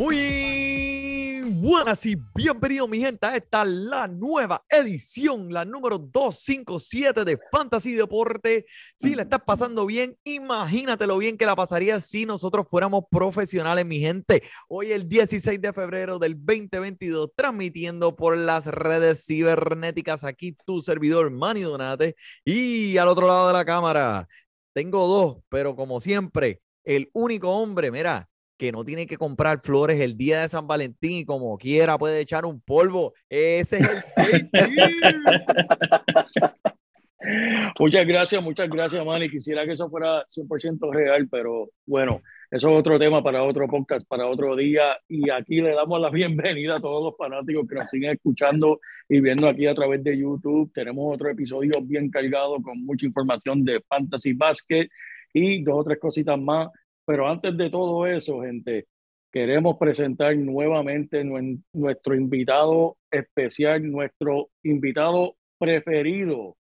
Muy buenas y bienvenidos mi gente a esta la nueva edición, la número 257 de Fantasy Deporte. Si la estás pasando bien, imagínate lo bien que la pasaría si nosotros fuéramos profesionales, mi gente. Hoy el 16 de febrero del 2022, transmitiendo por las redes cibernéticas aquí tu servidor Manny Donate y al otro lado de la cámara tengo dos, pero como siempre, el único hombre, mira, que no tiene que comprar flores el día de San Valentín y como quiera puede echar un polvo. Ese es el. Muchas gracias, muchas gracias, Manny. Quisiera que eso fuera 100% real, pero bueno, eso es otro tema para otro podcast, para otro día. Y aquí le damos la bienvenida a todos los fanáticos que nos siguen escuchando y viendo aquí a través de YouTube. Tenemos otro episodio bien cargado con mucha información de Fantasy Basket y dos o tres cositas más. Pero antes de todo eso, gente, queremos presentar nuevamente nuestro invitado especial, nuestro invitado preferido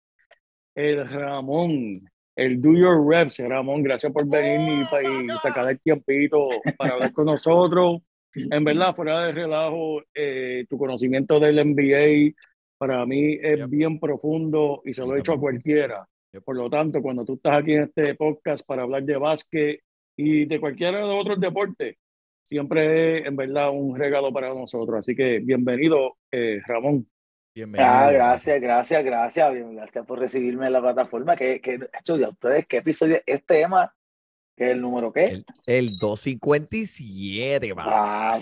el Ramón, el Do Your Reps. Ramón, gracias por venir y, y sacar el tiempito para hablar con nosotros. En verdad, fuera de relajo, eh, tu conocimiento del NBA para mí es Yep. bien profundo y se lo he hecho a cualquiera. Por lo tanto, cuando tú estás aquí en este podcast para hablar de básquet y de cualquiera de los otros deportes, siempre es en verdad un regalo para nosotros. Así que bienvenido, eh, Ramón. Bienvenido. Ah, gracias, gracias, gracias, bien, gracias por recibirme en la plataforma. Que, que, hecho, ya ustedes, ¿qué episodio? Este tema, que es el número qué? El, el 257, va.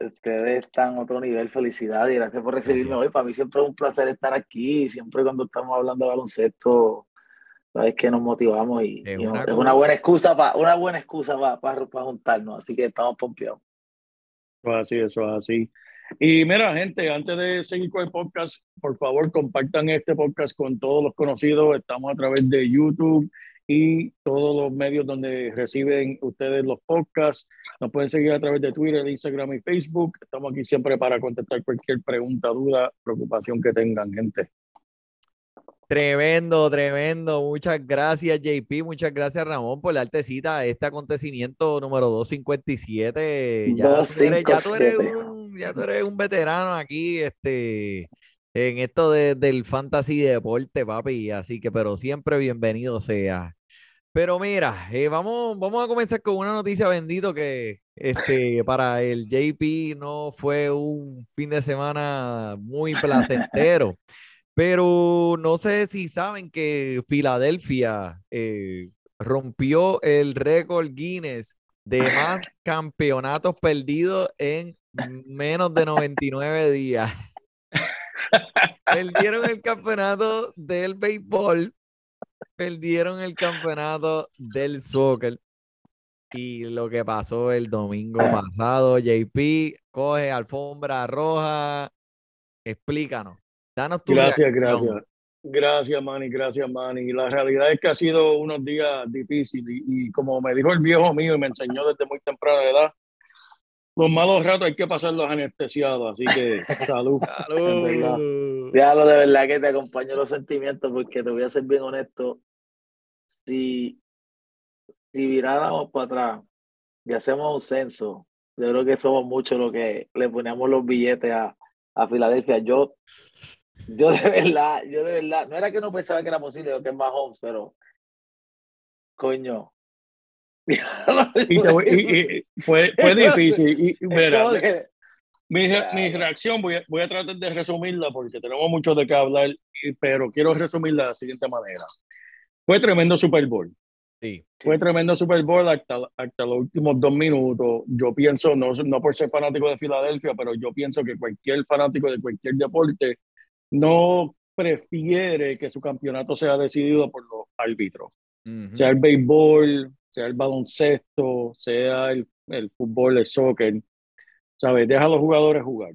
Ustedes están a otro nivel. Felicidades y gracias por recibirme Gracias. hoy. Para mí siempre es un placer estar aquí. Siempre cuando estamos hablando de baloncesto, sabes que nos motivamos y, Es y una es una buena excusa para una buena excusa para juntarnos. Así que estamos pompeados. Eso es así, eso es así. Y mira, gente, antes de seguir con el podcast, por favor, compartan este podcast con todos los conocidos. Estamos a través de YouTube y todos los medios donde reciben ustedes los podcasts. Nos pueden seguir a través de Twitter, Instagram y Facebook. Estamos aquí siempre para contestar cualquier pregunta, duda, preocupación que tengan, gente. Tremendo, tremendo. Muchas gracias, JP. Muchas gracias, Ramón, por darte cita a este acontecimiento número 257. Ya, tú eres, ya, tú eres 257. un, ya tú eres un veterano aquí este, en esto de- del fantasy deporte, papi. Así que, pero siempre bienvenido sea. Pero mira, eh, vamos, vamos a comenzar con una noticia bendito que este, para el JP no fue un fin de semana muy placentero. Pero no sé si saben que Filadelfia eh, rompió el récord Guinness de más campeonatos perdidos en menos de 99 días. Perdieron el campeonato del béisbol, perdieron el campeonato del soccer. Y lo que pasó el domingo pasado, JP, coge alfombra roja. Explícanos. Danos tu Gracias, reacción. gracias. Gracias, Manny, gracias, Manny. La realidad es que ha sido unos días difíciles y, y como me dijo el viejo mío y me enseñó desde muy temprana edad, los malos ratos hay que pasarlos anestesiados, así que salud. Salud. Diablo, de verdad que te acompaño los sentimientos porque te voy a ser bien honesto. Si, si viráramos para atrás y hacemos un censo, yo creo que somos muchos los que le ponemos los billetes a, a Filadelfia. Yo, yo de verdad, yo de verdad, no era que no pensaba que era posible, que es más Holmes, pero coño. Y te voy- y- y- fue, fue difícil. Y, mira, Mi, mi reacción, voy a, voy a tratar de resumirla porque tenemos mucho de qué hablar, pero quiero resumirla de la siguiente manera. Fue tremendo Super Bowl. Sí. Fue tremendo Super Bowl hasta, hasta los últimos dos minutos. Yo pienso, no, no por ser fanático de Filadelfia, pero yo pienso que cualquier fanático de cualquier deporte no prefiere que su campeonato sea decidido por los árbitros. Ujú. Sea el béisbol, sea el baloncesto, sea el, el fútbol, el soccer. ¿Sabes? Deja a los jugadores jugar.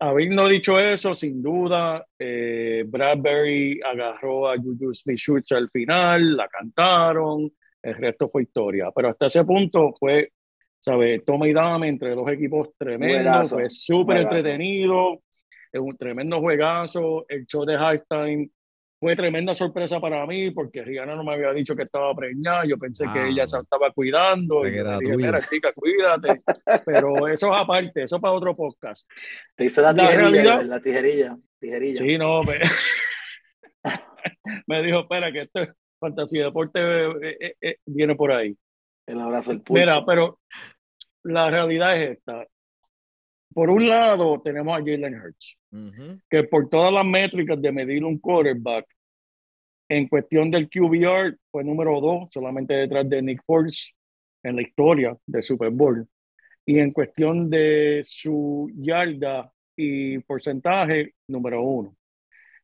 Habiendo dicho eso, sin duda, eh, Bradbury agarró a Juju Smith-Schuster al final, la cantaron, el resto fue historia. Pero hasta ese punto fue, ¿sabes? Toma y dame entre dos equipos tremendo, Juegazo, fue súper entretenido, es un tremendo juegazo, el show de halftime fue tremenda sorpresa para mí porque Rihanna no me había dicho que estaba preñada, yo pensé que Ah. ella se estaba cuidando Pensé y que yo le era dije, tuya. mira chica, cuídate, pero eso es aparte, eso es para otro podcast. Te hice la La tijerilla, realidad- la tijerilla, tijerilla. Sí, no, me, me dijo, espera, que esto es fantasía deporte eh, eh, eh, viene por ahí. El abrazo del pulpo. Mira, pero la realidad es esta. Por un lado, tenemos a Jalen Hurts, Ujú. que por todas las métricas de medir un quarterback, en cuestión del QBR, fue número dos, solamente detrás de Nick Foles en la historia del Super Bowl. Y en cuestión de su yarda y porcentaje, número uno.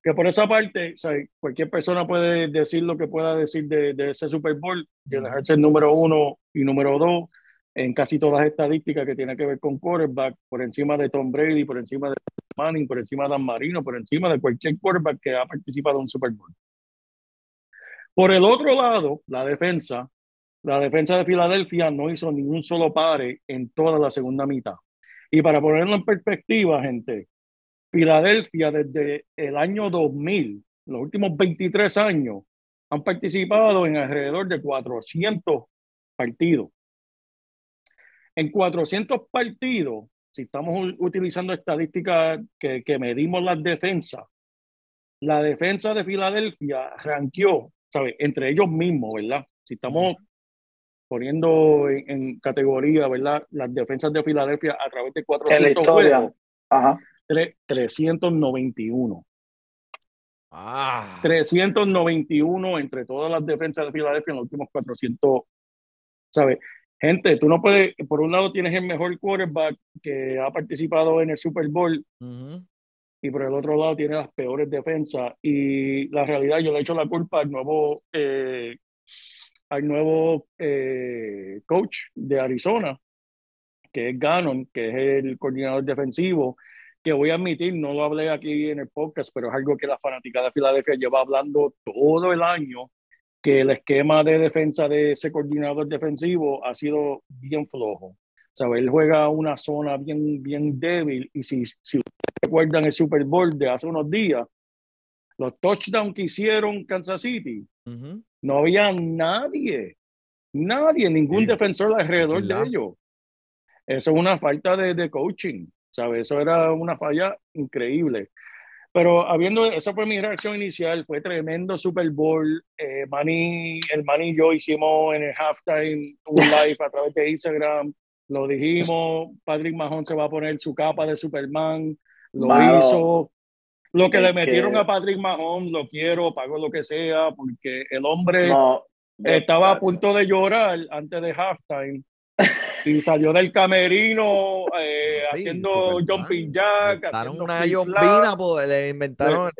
Que por esa parte, o sea, cualquier persona puede decir lo que pueda decir de, de ese Super Bowl, Jalen Hurts es número uno y número dos en casi todas las estadísticas que tienen que ver con quarterback, por encima de Tom Brady, por encima de Manning, por encima de Dan Marino, por encima de cualquier quarterback que ha participado en un Super Bowl. Por el otro lado, la defensa, la defensa de Filadelfia no hizo ni un solo pare en toda la segunda mitad. Y para ponerlo en perspectiva, gente, Filadelfia desde el año 2000, los últimos 23 años, han participado en alrededor de 400 partidos. En 400 partidos, si estamos utilizando estadísticas que, que medimos las defensas, la defensa de Filadelfia ranqueó, ¿sabes? Entre ellos mismos, ¿verdad? Si estamos poniendo en, en categoría, ¿verdad? Las defensas de Filadelfia a través de en la 400 historia. juegos, Ajá. tre- 391. Ah. 391 entre todas las defensas de Filadelfia en los últimos 400, ¿sabes? Gente, tú no puedes, por un lado tienes el mejor quarterback que ha participado en el Super Bowl y por el otro lado tiene las peores defensas. Y la realidad yo le echo la culpa al nuevo eh, al nuevo eh, coach de Arizona que es Gannon que es el coordinador defensivo que voy a admitir no lo hablé aquí en el podcast pero es algo que la fanática de Filadelfia lleva hablando todo el año que el esquema de defensa de ese coordinador defensivo ha sido bien flojo ¿sabes? Él juega una zona bien, bien débil y si, si recuerdan el Super Bowl de hace unos días, los touchdowns que hicieron Kansas City, no había nadie, nadie, ningún Sí. defensor alrededor ¿Verdad? de ellos. Eso es una falta de, de coaching, ¿sabes? Eso era una falla increíble. Pero habiendo, esa fue mi reacción inicial, fue tremendo Super Bowl. Eh, Manny, el Manny y yo hicimos en el halftime un live a través de Instagram, lo dijimos, Patrick Mahon se va a poner su capa de Superman, lo Mano, hizo. Lo que es le metieron que- a Patrick Mahon, lo quiero, pago lo que sea, porque el hombre No. estaba a punto de llorar antes de halftime y salió del camerino eh, Sí, haciendo jumping jack, Inventaron una yombina, pues, le inventaron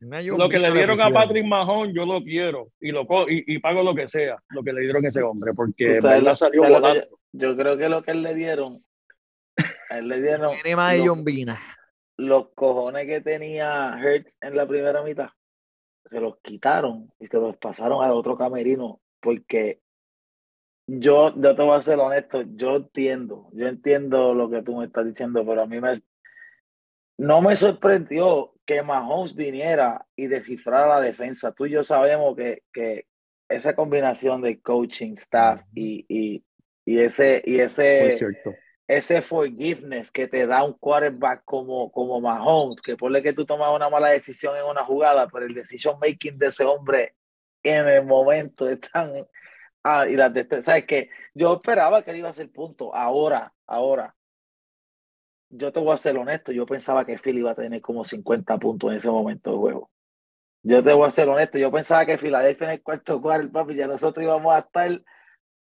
una Lo que le dieron a. Patrick Mahon, yo lo quiero y lo y, y pago lo que sea, lo que le dieron a ese hombre, porque verdad lo- salió volando. yo, yo creo que lo que él le dieron, a él le dieron Tiene más de los, yombina. los cojones que tenía Hertz en la primera mitad. Se los quitaron y se los pasaron al otro camerino porque yo, yo te voy a ser honesto, yo entiendo, yo entiendo lo que tú me estás diciendo, pero a mí me, no me sorprendió que Mahomes viniera y descifrara la defensa. Tú y yo sabemos que, que esa combinación de coaching, staff y, y, y ese, y ese, ese forgiveness que te da un quarterback como, como Mahomes, que ponle que tú tomas una mala decisión en una jugada, pero el decision making de ese hombre en el momento es tan... Ah, y las de, ¿sabes qué? Yo esperaba que él iba a hacer punto. Ahora, ahora, yo te voy a ser honesto, yo pensaba que Philly iba a tener como 50 puntos en ese momento de juego. Yo te voy a ser honesto, yo pensaba que Filadelfia en el cuarto cuarto, papi, ya nosotros íbamos a estar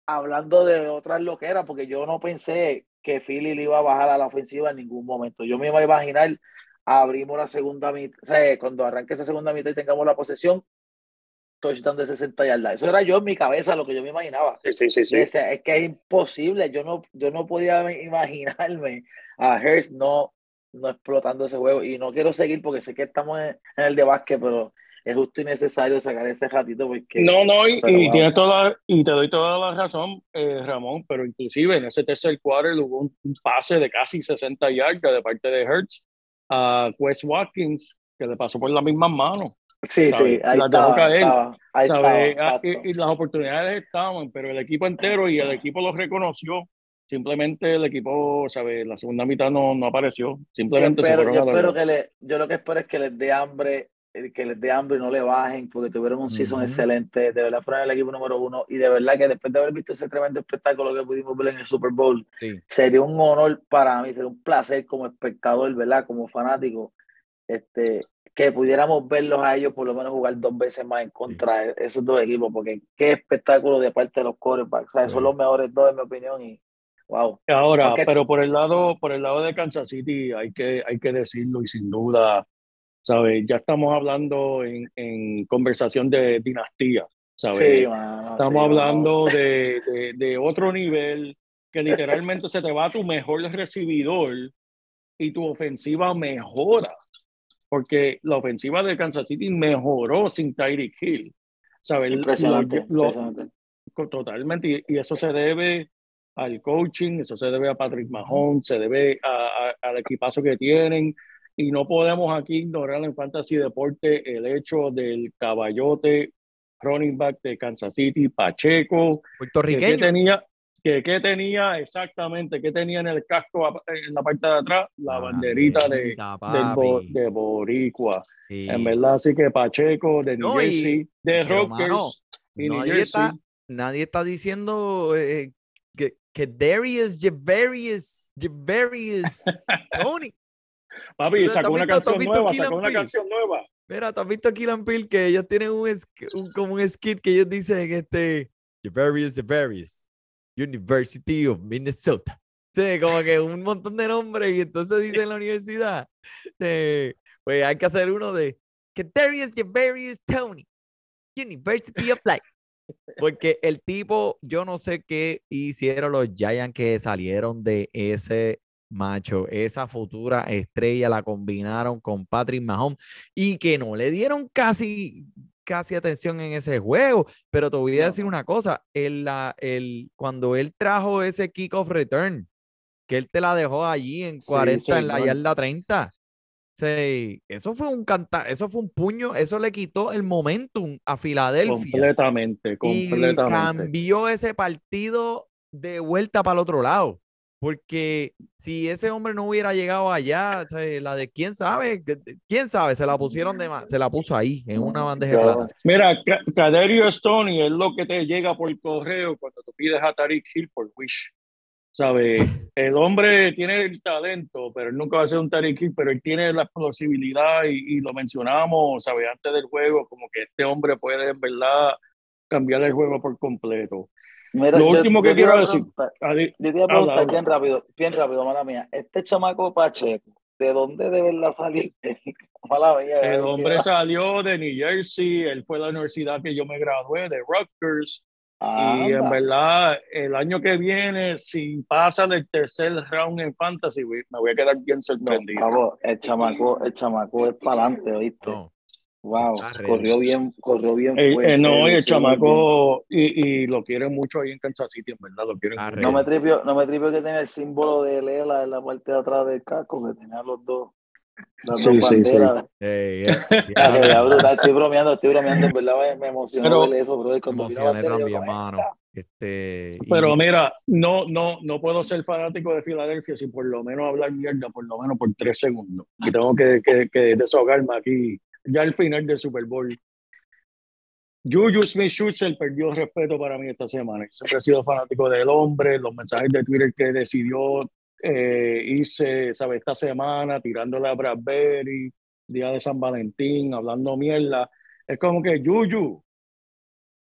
hablando de otras loqueras, porque yo no pensé que Philly le iba a bajar a la ofensiva en ningún momento. Yo me iba a imaginar, abrimos la segunda mitad, o cuando arranque esa segunda mitad y tengamos la posesión, touchdown de 60 yardas. Eso era yo en mi cabeza, lo que yo me imaginaba. Sí, sí, sí, sí. Es, es que es imposible, yo no, yo no podía imaginarme a Hurst no, no explotando ese juego. Y no quiero seguir porque sé que estamos en, en el de básquet, pero es justo y necesario sacar ese ratito porque... No, no, y, y tienes toda, y te doy toda la razón, eh, Ramón, pero inclusive en ese tercer quarter hubo un, un pase de casi 60 yardas de parte de Hertz a Wes Watkins, que le pasó por las mismas manos. Sí, ¿sabes? sí, ahí Las dejó estaba, caer, estaba, ahí ¿sabes? estaba, Ah, y, y las oportunidades estaban, pero el equipo entero y el equipo lo reconoció. Simplemente el equipo, ¿sabes? La segunda mitad no, no apareció. Simplemente se espero, fueron yo espero que le, yo lo que espero es que les dé hambre, eh, que les dé hambre y no le bajen, porque tuvieron un season Ujú. excelente, de verdad fueron el equipo número uno, y de verdad que después de haber visto ese tremendo espectáculo que pudimos ver en el Super Bowl, Sí. sería un honor para mí, sería un placer como espectador, ¿verdad? Como fanático, este, que pudiéramos verlos a ellos por lo menos jugar dos veces más en contra de esos dos equipos, porque qué espectáculo de parte de los quarterbacks, o sea, Sí. son los mejores dos en mi opinión, y wow. Ahora, Porque- pero por el lado, por el lado de Kansas City hay que, hay que decirlo y sin duda, ¿sabes? Ya estamos hablando en, en conversación de dinastía, ¿sabes? Sí, mano, Estamos hablando de, de, de otro nivel que literalmente se te va tu mejor recibidor y tu ofensiva mejora. Porque la ofensiva de Kansas City mejoró sin Tyreek Hill. ¿Sabes? Impresionante, Lo- lo- impresionante. Totalmente, y, y eso se debe al coaching, eso se debe a Patrick Mahomes, se debe a- a- al equipazo que tienen, y no podemos aquí ignorar en Fantasy Deporte el hecho del caballote running back de Kansas City, Pacheco, que Puertorriqueño. tenía, que qué tenía exactamente, que tenía en el casco en la parte de atrás, la Ah, banderita de, papi. de Boricua. Sí. En verdad, así que Pacheco de New No, y- Jersey, de pero, Rutgers mano, y nadie Jersey. está, nadie está diciendo eh, que, que Darius Javarius, Javarius Tony. Papi, ¿Tú- sacó una visto- canción nueva, sacó una canción nueva. Mira, ¿tú has visto Kill and Peel? Que ellos tienen un, un- como un skit que ellos dicen este Javarius Javarius, University of Minnesota. Sí, como que un montón de nombres y entonces dicen la universidad. Sí, pues hay que hacer uno de que Darius Javarius Tony, University of Life. Porque el tipo, yo no sé qué hicieron los Giants que salieron de ese macho, esa futura estrella la combinaron con Patrick Mahomes y que no le dieron casi, casi atención en ese juego. Pero te voy a decir una cosa, el, la, el, cuando él trajo ese kickoff return, que él te la dejó allí en Sí, 40 en la yarda 30. Sí, eso fue un canta, eso fue un puño, eso le quitó el momentum a Filadelfia Completamente, y completamente. cambió ese partido de vuelta para el otro lado. Porque si ese hombre no hubiera llegado allá, o sea, la de quién sabe, de- de- quién sabe, se la pusieron de más, se la puso ahí en una bandeja de Claro. plata. Mira, Ca- Caderio Stoney es lo que te llega por correo cuando tú pides a Tariq Hill por Wish. ¿Sabes? El hombre tiene el talento, pero él nunca va a ser un Tariq Hill, pero él tiene la explosibilidad y, y lo mencionamos, ¿sabes? Antes del juego, como que este hombre puede en verdad cambiar el juego por completo. Mira, Lo yo- último que yo quiero decir, Adi- Yo te iba a preguntar habla. bien rápido, bien rápido, mala mía. Este chamaco Pacheco, ¿de dónde de verdad salió? mala mía. El hombre mira. salió de New Jersey, él fue a la universidad que yo me gradué, de Rutgers, y en verdad, el año que viene, si pasa del tercer round en Fantasy, me voy a quedar bien No, sorprendido. bravo, el chamaco, el chamaco es para adelante, ¿oíste? No, Wow, ready. corrió bien, corrió bien Eh, eh, fuerte, no, y el bien. chamaco, y, y lo quieren mucho ahí en Kansas City, en verdad, lo quieren mucho. No me tripio, no me tripio que tenía el símbolo de Lela en la parte de atrás del casco, que tenía los dos, las Sí, dos sí, sí. banderas. Ah, diablo, ya, brutal, estoy bromeando, estoy bromeando, en verdad me, me emocionó Pero- eso, bro. Cuando emocioné también, mano. Este, y- Pero mira, no, no, no puedo ser fanático de Filadelfia sin por lo menos hablar mierda, por lo menos por tres segundos. Y tengo que, que, que desahogarme aquí, ya al final del Super Bowl. Juju Smith-Schuster perdió respeto para mí esta semana. Siempre he sido fanático del hombre, los mensajes de Twitter que decidió eh, hice, ¿sabes? Esta semana tirándole a Bradbury, día de San Valentín, hablando mierda. Es como que Yuyu,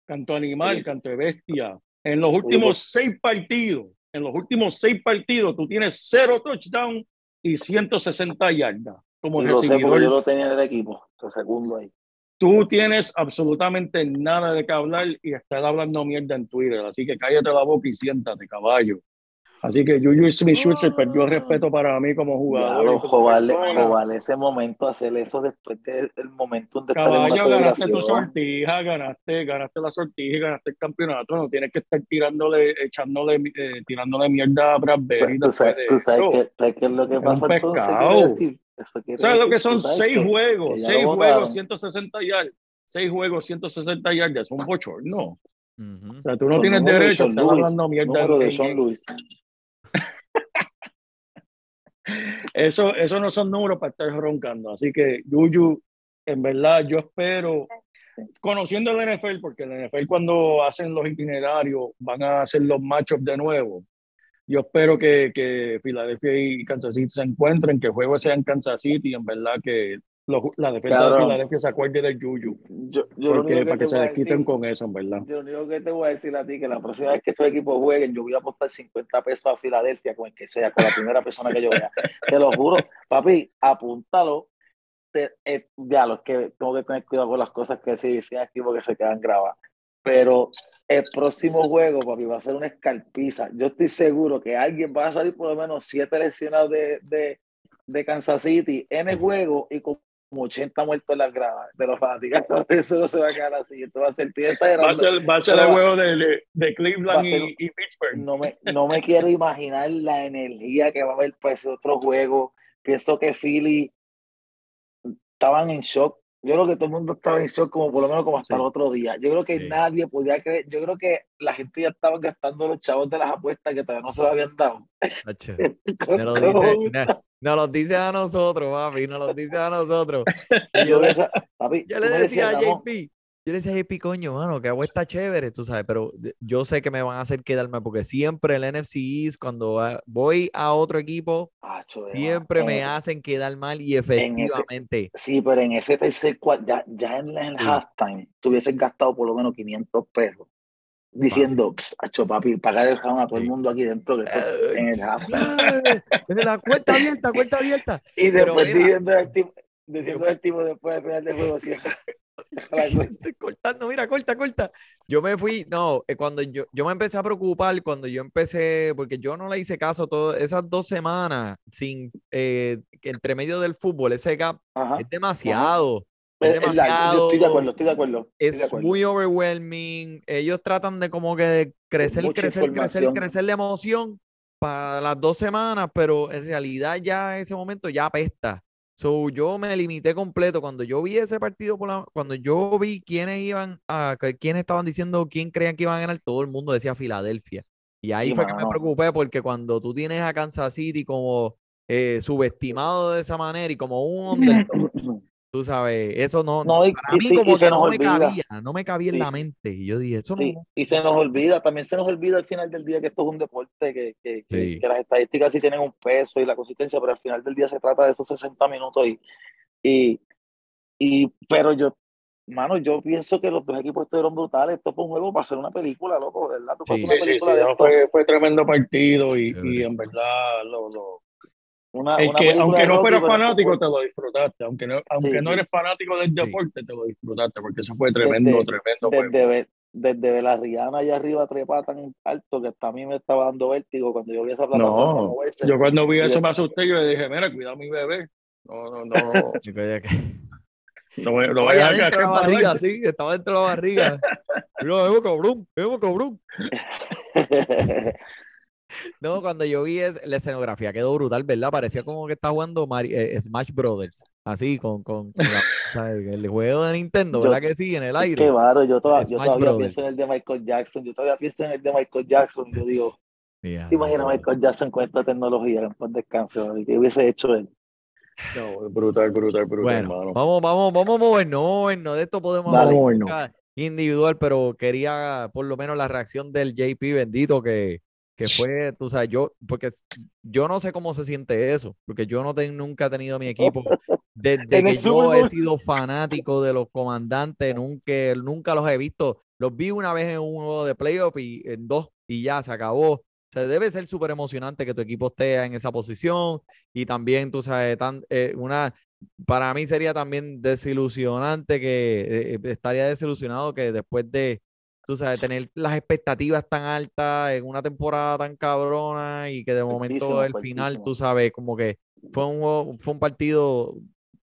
canto animal, Sí. canto de bestia. En los últimos seis partidos, en los últimos seis partidos, tú tienes cero touchdown y 160 yardas como Y lo sé porque yo lo tenía en el equipo. Te segundo ahí. Tú tienes absolutamente nada de qué hablar y estás hablando mierda en Twitter. Así que cállate la boca y siéntate, caballo. Así que Juju Smith-Schuster perdió el respeto para mí como jugador. Claro, como. Jovarle ese momento, hacer eso después del momento de estar en una Caballo, ganaste tu sortija, ganaste, ganaste la sortija ganaste el campeonato. No tienes que estar tirándole, echándole, eh, tirándole mierda a Bradbury Tú después sabes, de tú sabes sabes qué es lo que pasa entonces. decir? Eso quiere ¿Sabes lo que son seis que- juegos? Seis juegos, votaron. 160 yardas. Seis juegos, 160 yardas. Un bochorno. Ujú. O sea, tú no tienes número de derecho a estar hablando mierda. de en- Lewis. Eso, eso no son números para estar roncando. Así que, Yuyu, en verdad, yo espero, conociendo el NFL, porque el NFL cuando hacen los itinerarios van a hacer los matchups de nuevo. Yo espero que, que Filadelfia y Kansas City se encuentren, que el juego sea en Kansas City, en verdad que la defensa de Filadelfia se acuerde del Yuyu, Yo, yo porque, para que se desquiten decir, con eso, en verdad. yo lo único que te voy a decir a ti que la próxima vez que esos equipos jueguen, yo voy a apostar 50 pesos a Filadelfia con el que sea, con la primera persona que yo vea. Te lo juro, papi, apúntalo. Te- eh, ya, los que tengo que tener cuidado con las cosas que se dicen aquí porque se quedan grabadas. Pero el próximo juego, papi, va a ser una escarpiza. Yo estoy seguro que alguien va a salir por lo menos siete lesionados de, de, de Kansas City en el juego y con como 80 muertos en las gradas de los fanáticos. Eso no se va a quedar así. Esto va a ser tienda Va a ser, va a ser el juego de, de Cleveland ser- y, y Pittsburgh. no me, no me quiero imaginar la energía que va a haber para ese otro juego. Pienso que Philly estaban en shock. Yo creo que todo el mundo estaba en shock como por lo menos como hasta Sí. el otro día. Yo creo que Sí. nadie podía creer. Yo creo que la gente ya estaba gastando los chavos de las apuestas que todavía no se lo habían dado. Lo dice, no, nos lo dice a nosotros, papi, nos lo dice a nosotros. Y Yo decía, papi, yo le me decía a JP, yo le decía a JP, coño, mano, que agua está chévere, tú sabes, pero yo sé que me van a hacer quedarme porque siempre el NFC East, cuando voy a otro equipo, "Acho, de siempre más". me En- hacen quedar mal y ese- efectivamente. Sí, pero en ese tercer ya, ya en el Sí. halftime, tú hubieses gastado por lo menos 500 pesos diciendo, acho papi, pagar el round a todo el mundo aquí dentro que esto- en el halftime. Eh, La cuenta abierta, cuenta abierta. Y después diciendo al tipo, diciendo al tipo después al final del juego, cortando, mira, corta, corta. Yo me fui, no, eh, cuando yo, yo me empecé a preocupar, cuando yo empecé, porque yo no le hice caso todas esas dos semanas sin, eh, entre medio del fútbol, ese gap Ajá. es demasiado. Es Es- largo, yo estoy de acuerdo, estoy de acuerdo. estoy de Es acuerdo. muy overwhelming. Ellos tratan de como que de crecer, mucha crecer, crecer, crecer la emoción para las dos semanas, pero en realidad ya ese momento ya apesta. So, yo me limité completo. Cuando yo vi ese partido, por la- cuando yo vi quiénes iban a, quiénes estaban diciendo quién creían que iban a ganar, todo el mundo decía Filadelfia. Y ahí Sí, fue que me preocupé porque cuando tú tienes a Kansas City como eh, subestimado de esa manera y como un underdog, tú sabes, eso no, No, y- para y mí sí, como que nos no me olvida. cabía, no me cabía en Sí. la mente. Y yo dije, eso no. Sí, y se nos olvida, también se nos olvida al final del día que esto es un deporte, que, que, que- Sí. que las estadísticas sí tienen un peso y la consistencia, pero al final del día se trata de esos 60 minutos y, y, y pero yo, mano, yo pienso que los dos equipos estuvieron brutales, esto fue un juego para hacer una película, loco, ¿verdad? Tú una Sí, sí, sí, película de no, fue, fue tremendo partido y, y en verdad lo, lo- una, una que, aunque no fueras fanático te lo disfrutaste, aunque no, aunque Sí, no sí. eres fanático del Sí. deporte te lo disfrutaste porque eso fue tremendo, Desde- tremendo juego. desde, ver- desde ver a Rihanna allá arriba trepada tan alto que hasta a mí me estaba dando vértigo cuando yo vi esa plataforma No, moverse. yo cuando vi eso me asusté, yo le dije, mira, cuidado a mi bebé. No, no, no, Chico, ya que- no, me- no vayas a dentro de la barriga, sí, estaba dentro de la barriga. Mira, vemos cabrón, vemos cabrón. No, cuando yo vi es- la escenografía quedó brutal, ¿verdad? Parecía como que está jugando Mari- eh, Smash Brothers, así, con, con, con la- ¿sabes? el juego de Nintendo, Yo- ¿verdad que sí? En el aire. Qué baro, yo, toda- yo todavía Brothers. pienso en el de Michael Jackson, yo todavía pienso en el de Michael Jackson, yo digo, Ya, ¿te imaginas a Michael Jackson con esta tecnología en paz baby? ¿Qué hubiese hecho él? No, brutal, brutal, brutal, Bueno, hermano. vamos, vamos, vamos a movernos, vamos a movernos. De esto podemos movernos. podcast individual, pero quería por lo menos la reacción del JP bendito que, que fue, tú sabes, yo, porque yo no sé cómo se siente eso, porque yo no ten- nunca he tenido mi equipo, desde que yo he sido fanático de los comandantes, nunca, nunca los he visto, los vi una vez en un juego de playoff y en dos y ya se acabó. Se debe ser súper emocionante que tu equipo esté en esa posición y también, tú sabes, tan, eh, una, para mí sería también desilusionante que eh, eh, estaría desilusionado que después de, tú sabes, tener las expectativas tan altas en una temporada tan cabrona y que de momento el final, tú sabes, como que fue un, fue un partido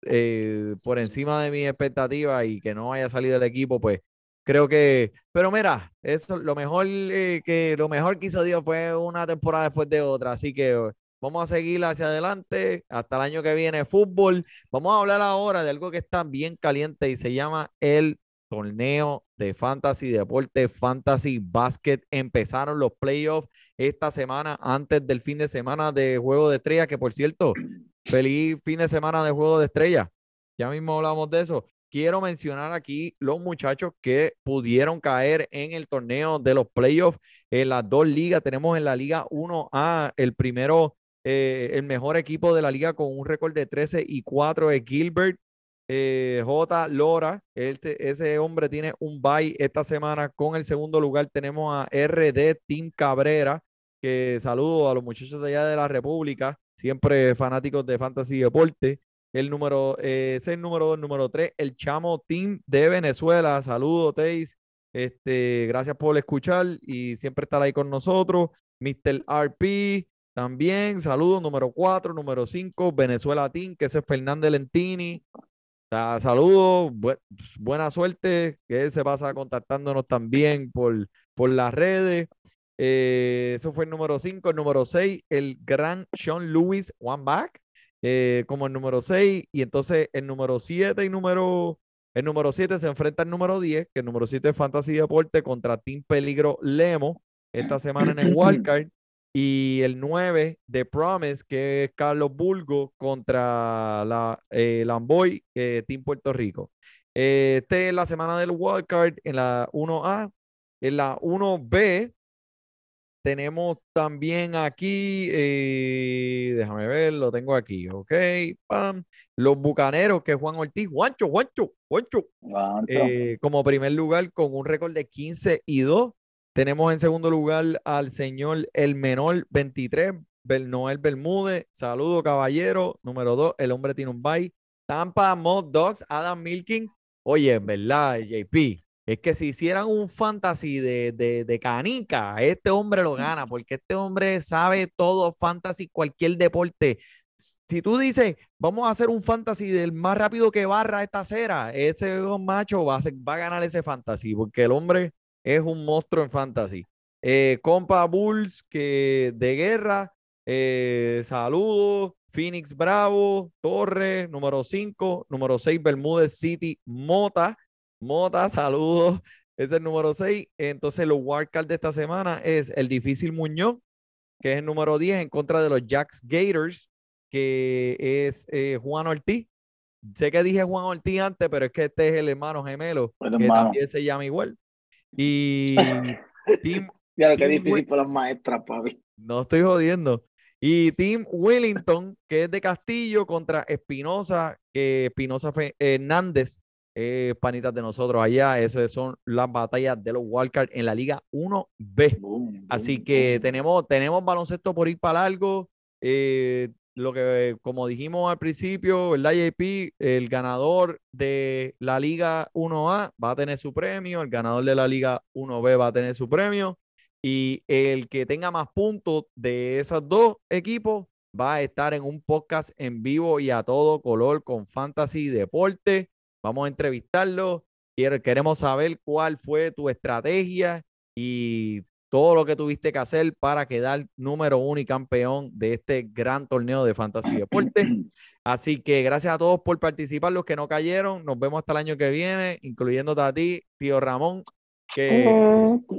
eh, por encima de mis expectativas y que no haya salido el equipo, pues creo que, pero mira, eso lo mejor eh, que lo mejor que hizo Dios fue una temporada después de otra, así que vamos a seguir hacia adelante hasta el año que viene fútbol. Vamos a hablar ahora de algo que está bien caliente y se llama el torneo de fantasy deporte fantasy basket. Empezaron los playoffs esta semana antes del fin de semana de juego de estrellas, que por cierto, feliz fin de semana de juego de estrellas. Ya mismo hablamos de eso. Quiero mencionar aquí los muchachos que pudieron caer en el torneo de los playoffs en las dos ligas. Tenemos en la Liga 1A el primero, eh, el mejor equipo de la liga con un récord de 13 y 4 es Gilbert eh, J. Lora. Este, ese hombre tiene un bye esta semana. Con el segundo lugar tenemos a RD Team Cabrera, que saludo a los muchachos de allá de la República, siempre fanáticos de Fantasy Deporte. El número, eh, número dos, número tres, el Chamo Team de Venezuela. Saludos, Teis. Este, gracias por escuchar y siempre estar ahí con nosotros. Mr. RP, también, saludos, número cuatro, número cinco, Venezuela Team, que es Fernández Lentini. Ta- Saludos, bu- buena suerte, que él se pasa contactándonos también por, por las redes. Eh, eso fue el número 5. El número 6, el gran Sean Lewis One Back, eh, como el número 6. Y entonces el número 7 y número. El número 7 se enfrenta al número 10, que el número 7 es Fantasy Deporte contra Team Peligro Lemo esta semana en el Wildcard. Y el 9 de Promise, que es Carlos Bulgo contra la eh, Lamboy, eh, Team Puerto Rico. Eh, este es la semana del Wildcard en la 1A. En la 1B tenemos también aquí, eh, déjame ver, lo tengo aquí, ok, pam. Los Bucaneros, que es Juan Ortiz, Juancho, Juancho, Juancho, eh, como primer lugar con un récord de 15 y 2. Tenemos en segundo lugar al señor El Menor 23, Bel- Noel Bermúdez. Saludo, caballero. Número 2, el hombre tiene un bye. Tampa Mod Dogs, Adam Milking. Oye, en verdad, JP, es que si hicieran un fantasy de, de, de canica, este hombre lo gana, porque este hombre sabe todo fantasy, cualquier deporte. Si tú dices, vamos a hacer un fantasy del más rápido que barra esta acera, ese macho va a, ser- va a ganar ese fantasy, porque el hombre es un monstruo en fantasy. Eh, compa Bulls que de guerra, eh, saludos. Phoenix Bravo, Torres, número 5, número 6, Bermúdez City, Mota, Mota, saludos. Es el número 6. Entonces, los wildcards de esta semana es el difícil Muñoz, que es el número 10 en contra de los Jacks Gators, que es eh, Juan Ortiz. Sé que dije Juan Ortiz antes, pero es que este es el hermano gemelo, El que también se llama igual. Y Team, Ya lo que es difícil para las maestras, papi. no estoy jodiendo. Y Team Wellington, que es de Castillo, contra Espinosa, que Espinosa Hernández, eh, panitas de nosotros allá. Esas son las batallas de los Wildcards en la Liga 1B. Boom, Así boom, que boom. tenemos, tenemos baloncesto por ir para largo. Eh, lo que, como dijimos al principio, ¿verdad, JP? El ganador de la Liga 1A va a tener su premio, el ganador de la Liga 1B va a tener su premio, y el que tenga más puntos de esos dos equipos va a estar en un podcast en vivo y a todo color con Fantasy Deporte. Vamos a entrevistarlo. Queremos saber cuál fue tu estrategia y todo lo que tuviste que hacer para quedar número uno y campeón de este gran torneo de Fantasy Deporte. Así que gracias a todos por participar, los que no cayeron. Nos vemos hasta el año que viene, incluyéndote a ti, tío Ramón, que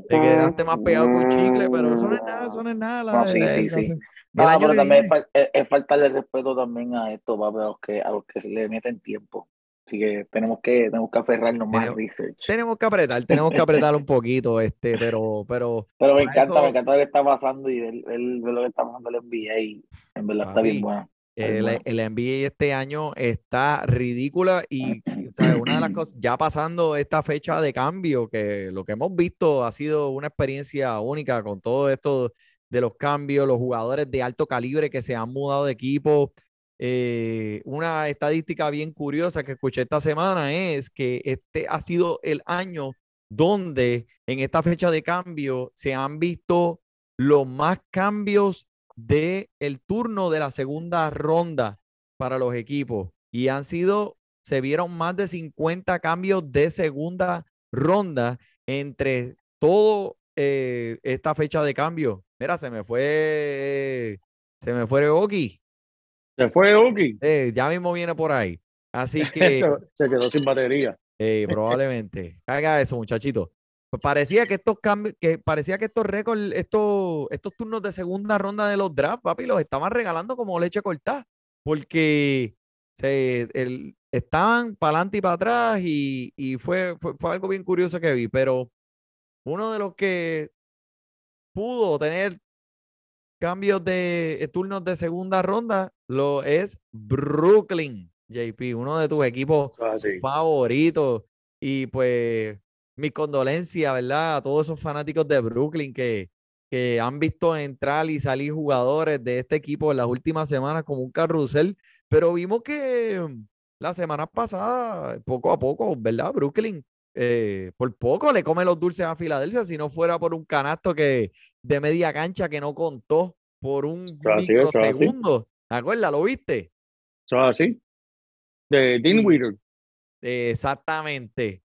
te quedaste más pegado que un chicle, pero eso no es nada, eso no es nada. la- No, sí, sí, sí. No, pero también es, es- es faltarle respeto también a esto, papi, a los que, a los que le meten tiempo. Así que tenemos que, tenemos que aferrarnos más Tenemos- research. Tenemos que apretar, tenemos que apretar un poquito, este, pero, pero Pero me encanta, eso- me encanta lo que está pasando y ver, ver- ver lo que está pasando el NBA y en verdad está bien bueno. El, el NBA este año está ridícula y o sea, una de las cosas, ya pasando esta fecha de cambio, que lo que hemos visto ha sido una experiencia única con todo esto de los cambios, los jugadores de alto calibre que se han mudado de equipo. Eh, una estadística bien curiosa que escuché esta semana es que este ha sido el año donde en esta fecha de cambio se han visto los más cambios de el turno de la segunda ronda para los equipos y han sido, se vieron más de 50 cambios de segunda ronda entre todo eh, esta fecha de cambio. Mira, se me fue, se me fue Oki, Se fue Oki. eh, ya mismo viene por ahí. Así que Se, se quedó sin batería. eh, probablemente. Haga eso, muchachito. Pues parecía que estos cambios, que parecía que estos récords, estos, estos turnos de segunda ronda de los drafts, papi, los estaban regalando como leche cortada. Porque se, el- estaban para adelante y para atrás y, y fue, fue, fue algo bien curioso que vi. Pero uno de los que pudo tener cambios de eh, turnos de segunda ronda lo es Brooklyn, JP, uno de tus equipos Así. favorito. Y pues mis condolencias, ¿verdad? A todos esos fanáticos de Brooklyn que, que han visto entrar y salir jugadores de este equipo en las últimas semanas como un carrusel, pero vimos que mm, la semana pasada, poco a poco, ¿verdad? Brooklyn eh, por poco le come los dulces a Filadelfia si no fuera por un canasto que de media cancha que no contó por un así, microsegundo. ¿Te acuerdas? ¿Lo viste? Eso así. De Dean Witter. Exactamente.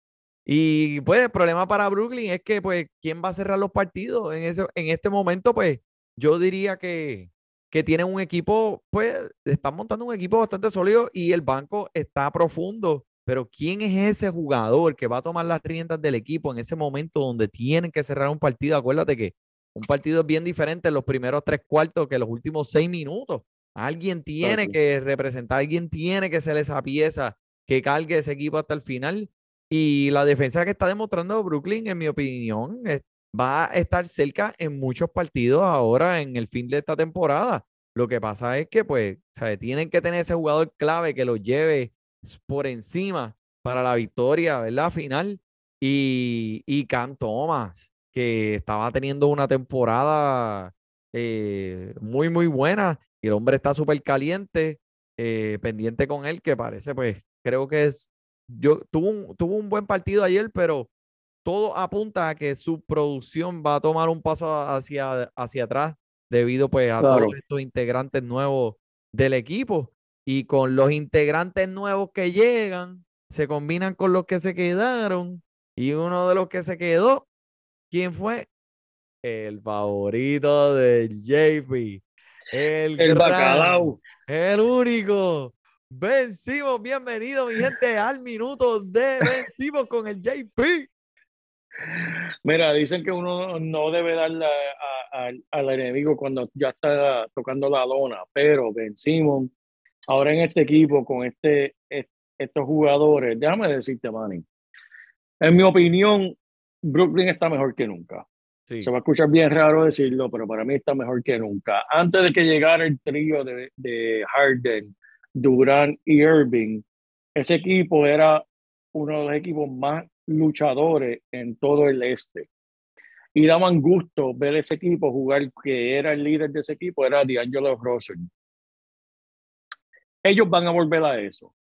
Y pues el problema para Brooklyn es que, pues, ¿quién va a cerrar los partidos? En, ese, en este momento, pues, yo diría que, que tienen un equipo, pues, están montando un equipo bastante sólido y el banco está profundo. Pero ¿quién es ese jugador que va a tomar las riendas del equipo en ese momento donde tienen que cerrar un partido? Acuérdate que un partido bien diferente en los primeros tres cuartos que los últimos seis minutos. Alguien tiene que representar, alguien tiene que ser esa pieza que cargue ese equipo hasta el final. Y la defensa que está demostrando Brooklyn, en mi opinión, es- va a estar cerca en muchos partidos ahora en el fin de esta temporada. Lo que pasa es que, pues, ¿sabe? tienen que tener ese jugador clave que los lleve por encima para la victoria, ¿verdad? Final. Y, y Cam Thomas, que estaba teniendo una temporada eh, muy, muy buena. Y el hombre está súper caliente, eh, pendiente con él, que parece, pues, creo que es. Yo tuvo un, tuvo un buen partido ayer, pero todo apunta a que su producción va a tomar un paso hacia, hacia atrás debido pues a Claro. todos estos integrantes nuevos del equipo. Y con los integrantes nuevos que llegan, se combinan con los que se quedaron. Y uno de los que se quedó, ¿quién fue? El favorito de JP. El, El gran, bacalao. el único. Vencimos, bienvenido mi gente al minuto de Vencimos con el JP. Mira, dicen que uno no debe darle a- a- al- enemigo cuando ya está tocando la lona, pero vencimos ahora en este equipo con este, est- estos jugadores. Déjame decirte, Manny, en mi opinión, Brooklyn está mejor que nunca. Sí, Se va a escuchar bien raro decirlo, pero para mí está mejor que nunca. Antes de que llegara el trío de, de Harden, Durant y Irving, ese equipo era uno de los equipos más luchadores en todo el este. Y daban gusto ver ese equipo jugar, que era el líder de ese equipo, era D'Angelo Russell. Ellos van a volver a eso.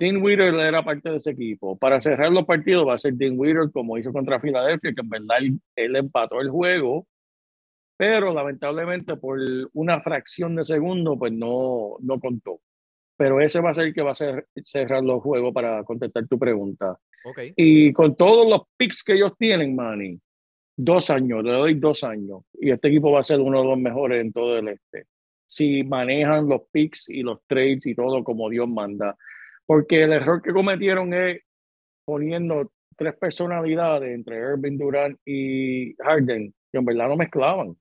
Dean Witter era parte de ese equipo. Para cerrar los partidos va a ser Dean Witter como hizo contra Filadelfia, que en verdad él, él empató el juego, pero lamentablemente por una fracción de segundo pues no, no contó. Pero ese va a ser el que va a ser, cerrar los juegos para contestar tu pregunta. ok. Y con todos los picks que ellos tienen, Manny, dos años, le doy dos años. Y este equipo va a ser uno de los mejores en todo el este. Si manejan los picks y los trades y todo como Dios manda. Porque el error que cometieron es poniendo tres personalidades entre Irving Durant y Harden, que en verdad no mezclaban.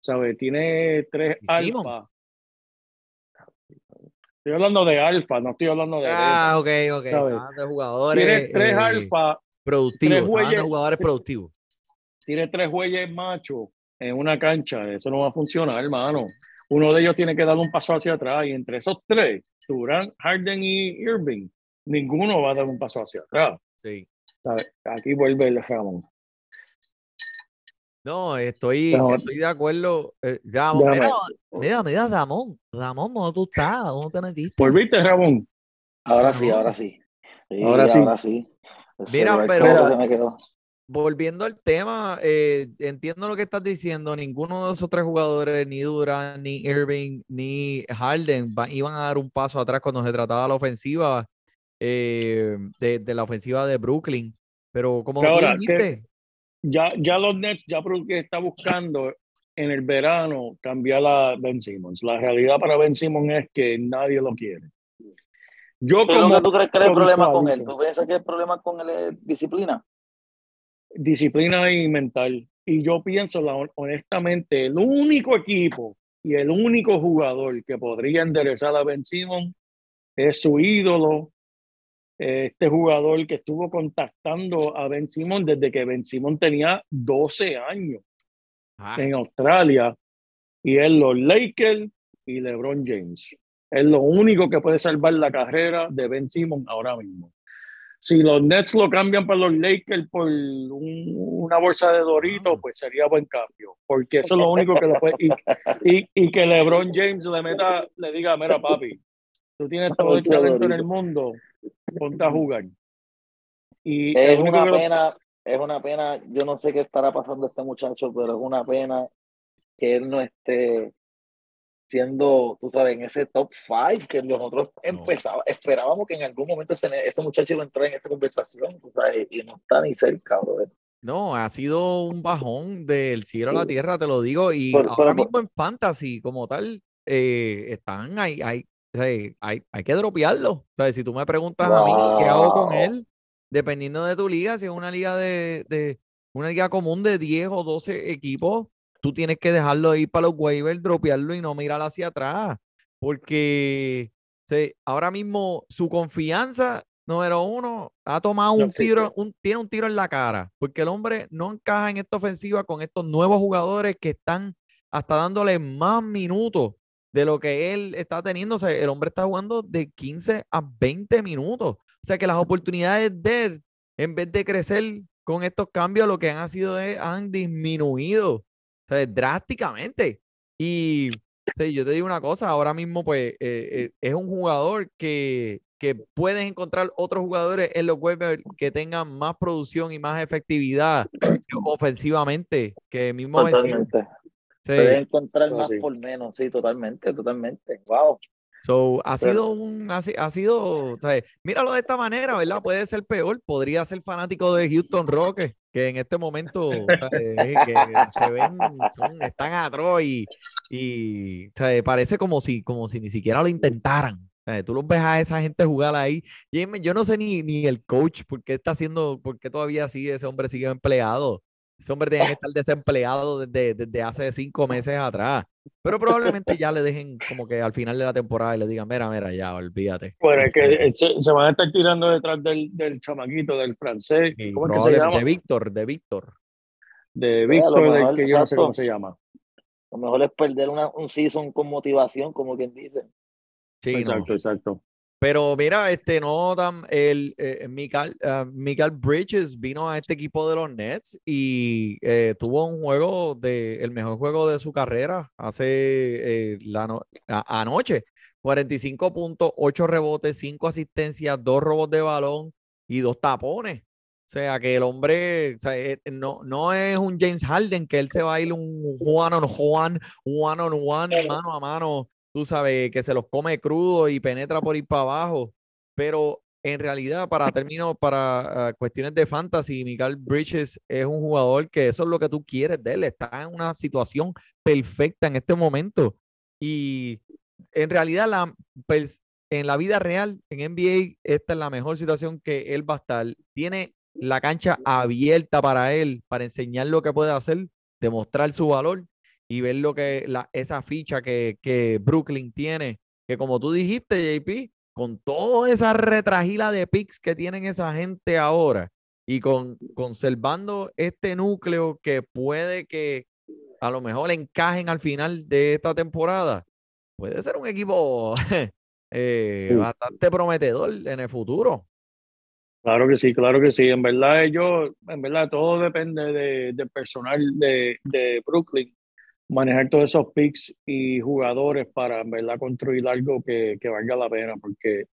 ¿Sabes? Tiene tres alfa. Estoy hablando de alfa, no estoy hablando de beta. Ah, ok, ok. Jugadores Tienes tres eh, alfa, productivos. tres jugadores productivos. tienes tres güeyes machos en una cancha, eso no va a funcionar, hermano. Uno de ellos tiene que dar un paso hacia atrás y entre esos tres, Durant, Harden y Irving, ninguno va a dar un paso hacia atrás. Sí. ¿sabes? Aquí vuelve el Ramón. No, estoy, No. estoy de acuerdo. Eh, Ramón, mira, mira, mira, Ramón. Ramón, ¿dónde tú estás? ¿Dónde te metiste? ¿Volviste, Ramón? Ahora sí, ahora sí. Sí, Ahora sí. Ahora sí. El Mira, pero- como que se me quedó. Volviendo al tema, eh, entiendo lo que estás diciendo. Ninguno de esos tres jugadores, ni Durant, ni Irving, ni Harden, va- iban a dar un paso atrás cuando se trataba de la ofensiva, eh, de, de la ofensiva de Brooklyn. Pero como Pero ahora, ¿qué- dijiste, Ya, ya los Nets, ya porque está buscando en el verano cambiar a Ben Simmons. La realidad para Ben Simmons es que nadie lo quiere. Yo ¿Qué es lo como que tú crees que es el problema con él? ¿Tú piensas que el problema con él es disciplina? Disciplina y mental. Y yo pienso, la- honestamente, el único equipo y el único jugador que podría enderezar a Ben Simmons es su ídolo, este jugador que estuvo contactando a Ben Simmons desde que Ben Simmons tenía 12 años ah, en Australia, y es los Lakers y LeBron James. Es lo único que puede salvar la carrera de Ben Simmons ahora mismo. Si los Nets lo cambian para los Lakers por un- una bolsa de Doritos, pues sería buen cambio, porque eso es lo único que le puede. Y, y- y que LeBron James le meta, le diga: Mira, papi, tú tienes todo el talento en el mundo, ponte a jugar. Y Es una lo- pena, es una pena, yo no sé qué estará pasando a este muchacho, pero es una pena que él no esté siendo, tú sabes, en ese top five que nosotros empezaba, esperábamos que en algún momento ese, ese muchacho iba a entrar en esa conversación, tú sabes, y no está ni cerca, bro. no, ha sido un bajón del cielo a la tierra, te lo digo. Y Pero- ahora pero- mismo en Fantasy, como tal, eh, están ahí, hay, sea, hay, hay que dropearlo. O sea, si tú me preguntas a mí qué hago con él, dependiendo de tu liga, si es una liga de, de una liga común de 10 o 12 equipos, tú tienes que dejarlo ir para los waivers, dropearlo y no mirar hacia atrás. Porque o sea, ahora mismo su confianza, número uno, ha tomado No un existe. tiro, un, tiene un tiro en la cara. Porque el hombre no encaja en esta ofensiva con estos nuevos jugadores que están hasta dándole más minutos de lo que él está teniendo. O sea, el hombre está jugando de 15 a 20 minutos. O sea que las oportunidades de él, en vez de crecer con estos cambios, lo que han sido es, han disminuido o sea, drásticamente. Y o sea, yo te digo una cosa, ahora mismo pues eh, eh, es un jugador que, que puedes encontrar otros jugadores en los waivers que tengan más producción y más efectividad ofensivamente que mismo. Totalmente. Sí. Puedes encontrar más sí. por menos, sí, totalmente, totalmente. Wow. So, ha Pero- sido un, ha, ha sido, o sea, míralo de esta manera, ¿verdad? Puede ser peor, podría ser fanático de Houston Rockets, que en este momento, o sea, que se ven, son- están atroz y, y o sea, parece como si, como si ni siquiera lo intentaran. Tú los ves a esa gente jugar ahí. Yo no sé ni, ni el coach por qué está haciendo, por qué todavía sigue, ese hombre sigue empleado. Ese hombre tiene que estar desempleado desde, desde hace cinco meses atrás. Pero probablemente ya le dejen como que al final de la temporada y le digan, mira, mira, ya, olvídate. Bueno, es que eh, se, se van a estar tirando detrás del, del chamaquito, del francés. Sí, ¿Cómo es que se llama? De Víctor, de Víctor. De Víctor, del mejor, que yo no sé exacto. cómo se llama. A lo mejor es perder una, un season con motivación, como quien dice. Sí, no. exacto, exacto. Pero mira, este no tan el eh, Michael, ah, Michael Bridges vino a este equipo de los Nets y eh, tuvo un juego de el mejor juego de su carrera hace eh, la no- a- anoche. 45 puntos, 8 rebotes, 5 asistencias, 2 robos de balón y 2 tapones. O sea que el hombre eh, no, no es un James Harden que él se va a ir un one on one, one on one, mano a mano tú sabes, que se los come crudo y penetra por ir para abajo. Pero en realidad, para términos, para ah, cuestiones de fantasy, Michael Bridges es un jugador que eso es lo que tú quieres de él. Está en una situación perfecta en este momento. Y en realidad, la, pers- en la vida real, en NBA, esta es la mejor situación que él va a estar. Tiene la cancha abierta para él, para enseñar lo que puede hacer, demostrar su valor y ver lo que la, esa ficha que, que Brooklyn tiene que como tú dijiste, JP, con toda esa retragila de picks que tienen esa gente ahora y con conservando este núcleo que puede que a lo mejor encajen al final de esta temporada, puede ser un equipo eh, bastante prometedor en el futuro. Claro que sí, claro que sí. En verdad, ellos, en verdad, todo depende de, del personal de, de Brooklyn, manejar todos esos picks y jugadores para, en verdad, construir algo que, que valga la pena, porque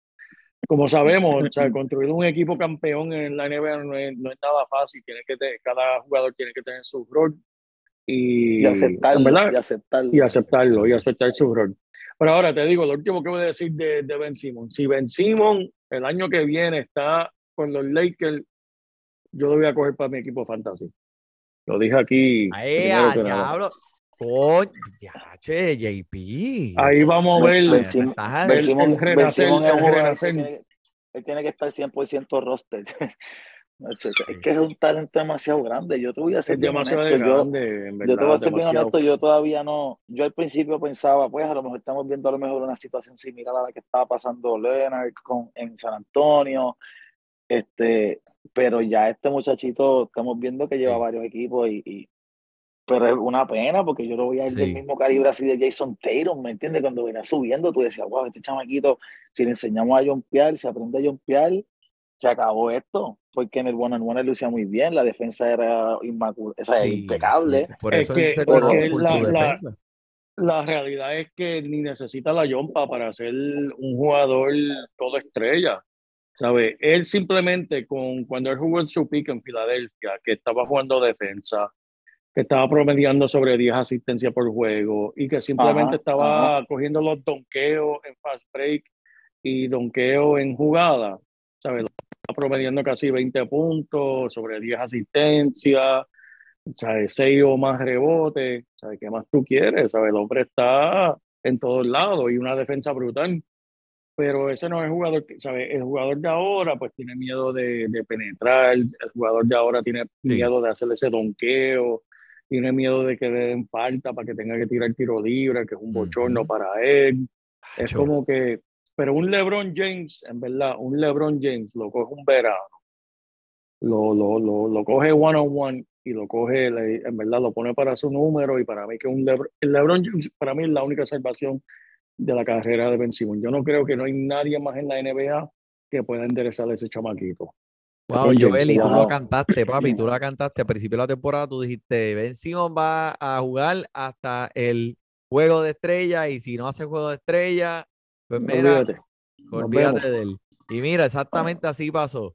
como sabemos, o sea, construir un equipo campeón en la NBA no es, no es nada fácil, tiene que tener- cada jugador tiene que tener su rol y, Y aceptarlo, verdad, y aceptarlo. y aceptarlo y aceptar su rol. Pero ahora te digo, lo último que voy a decir de, de Ben Simmons. Si Ben Simmons el año que viene está con los Lakers, yo lo voy a coger para mi equipo fantasy. Lo dije aquí. ¡Ay, primero a que nada. diablo! Coño, ya, che, JP. Ahí vamos a ver. Ben me Sim- estás- Ben- Ben Simmons- el Ben renacer, Simmons es un jugador él tiene que estar 100% roster. Es que es un talento demasiado grande. Yo te voy a ser bien demasiado honesto, yo- grande, en Yo te voy a verdad, ser bien demasiado. honesto, yo todavía no, yo al principio pensaba, pues a lo mejor estamos viendo a lo mejor una situación similar a la que estaba pasando Leonard con, en San Antonio, este, pero ya este muchachito estamos viendo que lleva Sí. varios equipos y, y- pero es una pena porque yo lo voy a ir del mismo calibre así de Jason Tatum, ¿me entiendes? Cuando venía subiendo, tú decías, wow, este chamaquito, si le enseñamos a jumpear, si aprende a jumpear, se acabó esto, porque en el one on one él lucía muy bien, la defensa era inmaculada, o sea, Sí, impecable. Por Es eso que- él se es conoce que por la- su la- defensa. La realidad es que ni necesita la yompa para ser un jugador todo estrella. ¿Sabe? Él simplemente con cuando él jugó en su pick en Filadelfia, que estaba jugando defensa, que estaba promediando sobre 10 asistencias por juego y que simplemente Ajá, estaba cogiendo los donkeos en fast break y donkeos en jugada, ¿sabes? Estaba promediando casi 20 puntos, sobre 10 asistencias, ¿sabes? 6 o más rebotes, ¿sabes? ¿Qué más tú quieres? ¿Sabes? El hombre está en todos lados y una defensa brutal. Pero ese no es el jugador, ¿sabes? El jugador de ahora pues tiene miedo de, de penetrar, el jugador de ahora tiene Sí. miedo de hacer ese donqueo, tiene miedo de que le den falta para que tenga que tirar tiro libre, que es un bochorno Ujú. para él. Es como que, pero un LeBron James, en verdad, un LeBron James lo coge un verano, lo, lo, lo, lo coge one on one y lo coge, le- en verdad, lo pone para su número y para mí que un LeBron, el LeBron James para mí es la única salvación de la carrera de Ben Simmons. Yo no creo que no hay nadie más en la NBA que pueda enderezar a ese chamaquito. Wow, Joel, y tú wow. lo cantaste, papi, tú lo cantaste al principio de la temporada, tú dijiste, Ben Simmons va a jugar hasta el juego de estrella y si no hace juego de estrella, pues mira, Olvídate. Olvídate de él. Y mira, exactamente así pasó.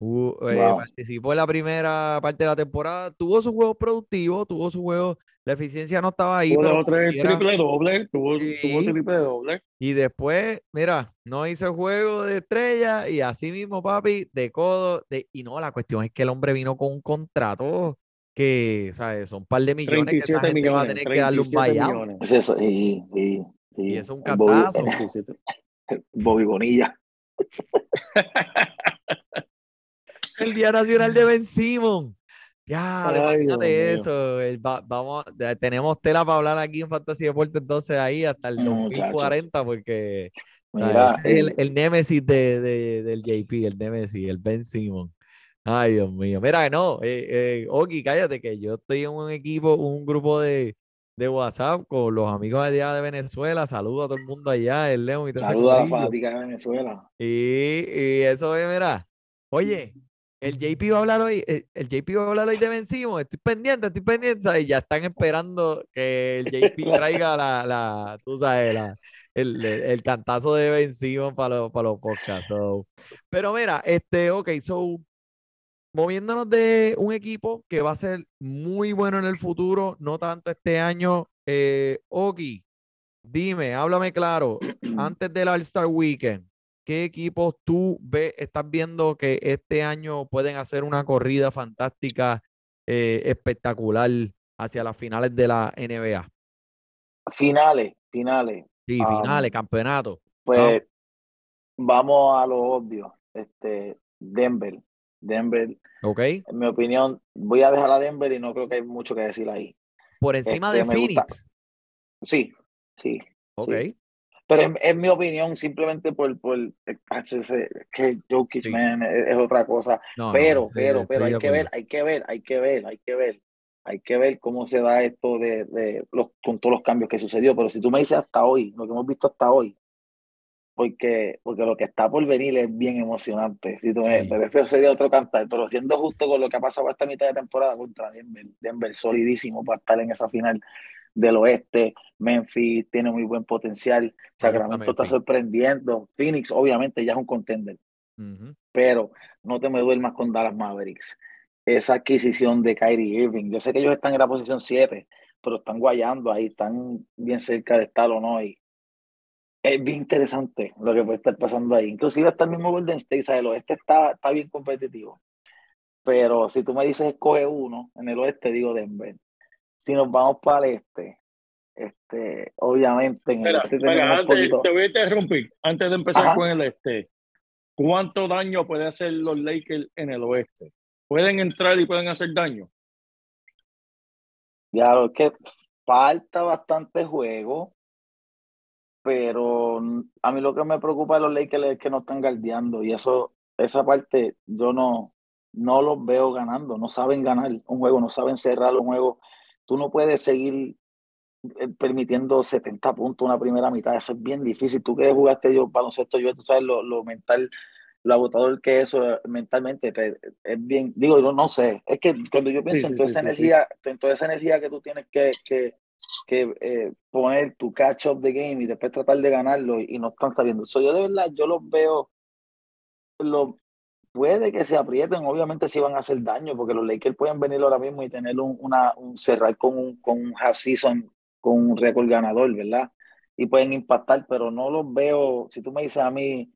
Eh, Wow. participó en la primera parte de la temporada, tuvo su juego productivo, tuvo su juego, la eficiencia no estaba ahí, Tuvo tres quiera, triple doble, tuvo, tuvo Sí. triple doble. y después, mira, no hizo el juego de estrella y así mismo, papi, de codo. De... Y no, la cuestión es que el hombre vino con un contrato que, ¿sabes? Son un par de millones que esa 37 gente va a tener que darle un 37 buyout. Es eso, y, y, Y y es un el Bobby- cantazo. 37. Bobby Bonilla. El Día Nacional de Ben Simon. Ya, Ay, imagínate eso. el vamos, tenemos tela para hablar aquí en Fantasy Deporte entonces ahí hasta el Mm, muchacho. 2040 porque Mira, es el, el- el némesis de, de- del JP, el némesis, el Ben Simon. Ay, Dios mío. Mira, no, eh, eh, Oki, cállate que yo estoy en un equipo, un grupo de, de WhatsApp con los amigos de allá de Venezuela. Saludos a todo el mundo allá, el León y todo saluda a la corillo. fanática de Venezuela. Y, y eso es, mira. Oye, el JP va a hablar hoy, eh, el JP va a hablar hoy de Ben Simmons, Estoy pendiente, estoy pendiente. ¿sabes? Ya están esperando que el JP traiga la, la tú sabes, la, el, el- el cantazo de Ben Simmons para los, para los podcasts. so. Pero mira, este, ok, so, moviéndonos de un equipo que va a ser muy bueno en el futuro, no tanto este año. Eh, Oki, dime, háblame claro, antes del All-Star Weekend, ¿qué equipos tú ves, estás viendo que este año pueden hacer una corrida fantástica, eh, espectacular hacia las finales de la NBA? Finales, finales. Sí, Um, finales, campeonato. Pues vamos a lo obvio. Este, Denver. Denver, ¿Ok? en mi opinión, voy a dejar a Denver y no creo que hay mucho que decir ahí. Por encima Este, de gusta. Phoenix. Sí, sí. Ok. sí. Pero es, es mi opinión, simplemente por, por que Jokic, Sí. man, es, es otra cosa. No, pero, pero, pero hay que ver, hay que ver, hay que ver, hay que ver, hay que ver cómo se da esto de, de los, con todos los cambios que sucedió. Pero si tú me dices hasta hoy, lo que hemos visto hasta hoy, porque, porque lo que está por venir es bien emocionante. Si tú me, Sí. pero ese sería otro cantar. Pero siendo justo con lo que ha pasado esta mitad de temporada contra Denver, Denver solidísimo para estar en esa final del oeste. Memphis tiene muy buen potencial. Sacramento está sorprendiendo. Phoenix, obviamente, ya es un contender pero no te me duermas con Dallas Mavericks. Esa adquisición de Kyrie Irving, yo sé que ellos están en la posición 7, pero están guayando ahí, están bien cerca de estar o no. Y es bien interesante lo que puede estar pasando ahí. Inclusive hasta el mismo Golden State, ¿sabes? el oeste está, está bien competitivo. Pero si tú me dices escoge uno, en el oeste digo Denver. Si nos vamos para el este, este, obviamente en el este tenemos antes, poquito... te voy a interrumpir. Antes de empezar Ajá. con el este, ¿cuánto daño puede hacer los Lakers en el oeste? ¿Pueden entrar y pueden hacer daño? Ya, lo que falta bastante juego, pero a mí lo que me preocupa de los Lakers es que no están guardiando y eso, esa parte yo no, no los veo ganando, no saben ganar un juego, no saben cerrar un juego. Tú no puedes seguir eh, permitiendo 70 puntos una primera mitad, eso es bien difícil. Tú que jugaste yo baloncesto, yo tú sabes lo, lo mental, lo agotador que eso eh, mentalmente te- es bien, digo, yo no sé, es que cuando yo pienso sí, en toda sí, esa sí, energía, en toda esa energía que tú tienes que, que, que eh, poner tu catch up the game y después tratar de ganarlo y, y no están sabiendo. So, yo de verdad, yo los veo, lo, puede que se aprieten, obviamente si van a hacer daño, porque los Lakers pueden venir ahora mismo y tener un, una, un cerrar con un, con un half season, con un récord ganador, ¿verdad? Y pueden impactar, pero no los veo, si tú me dices a mí,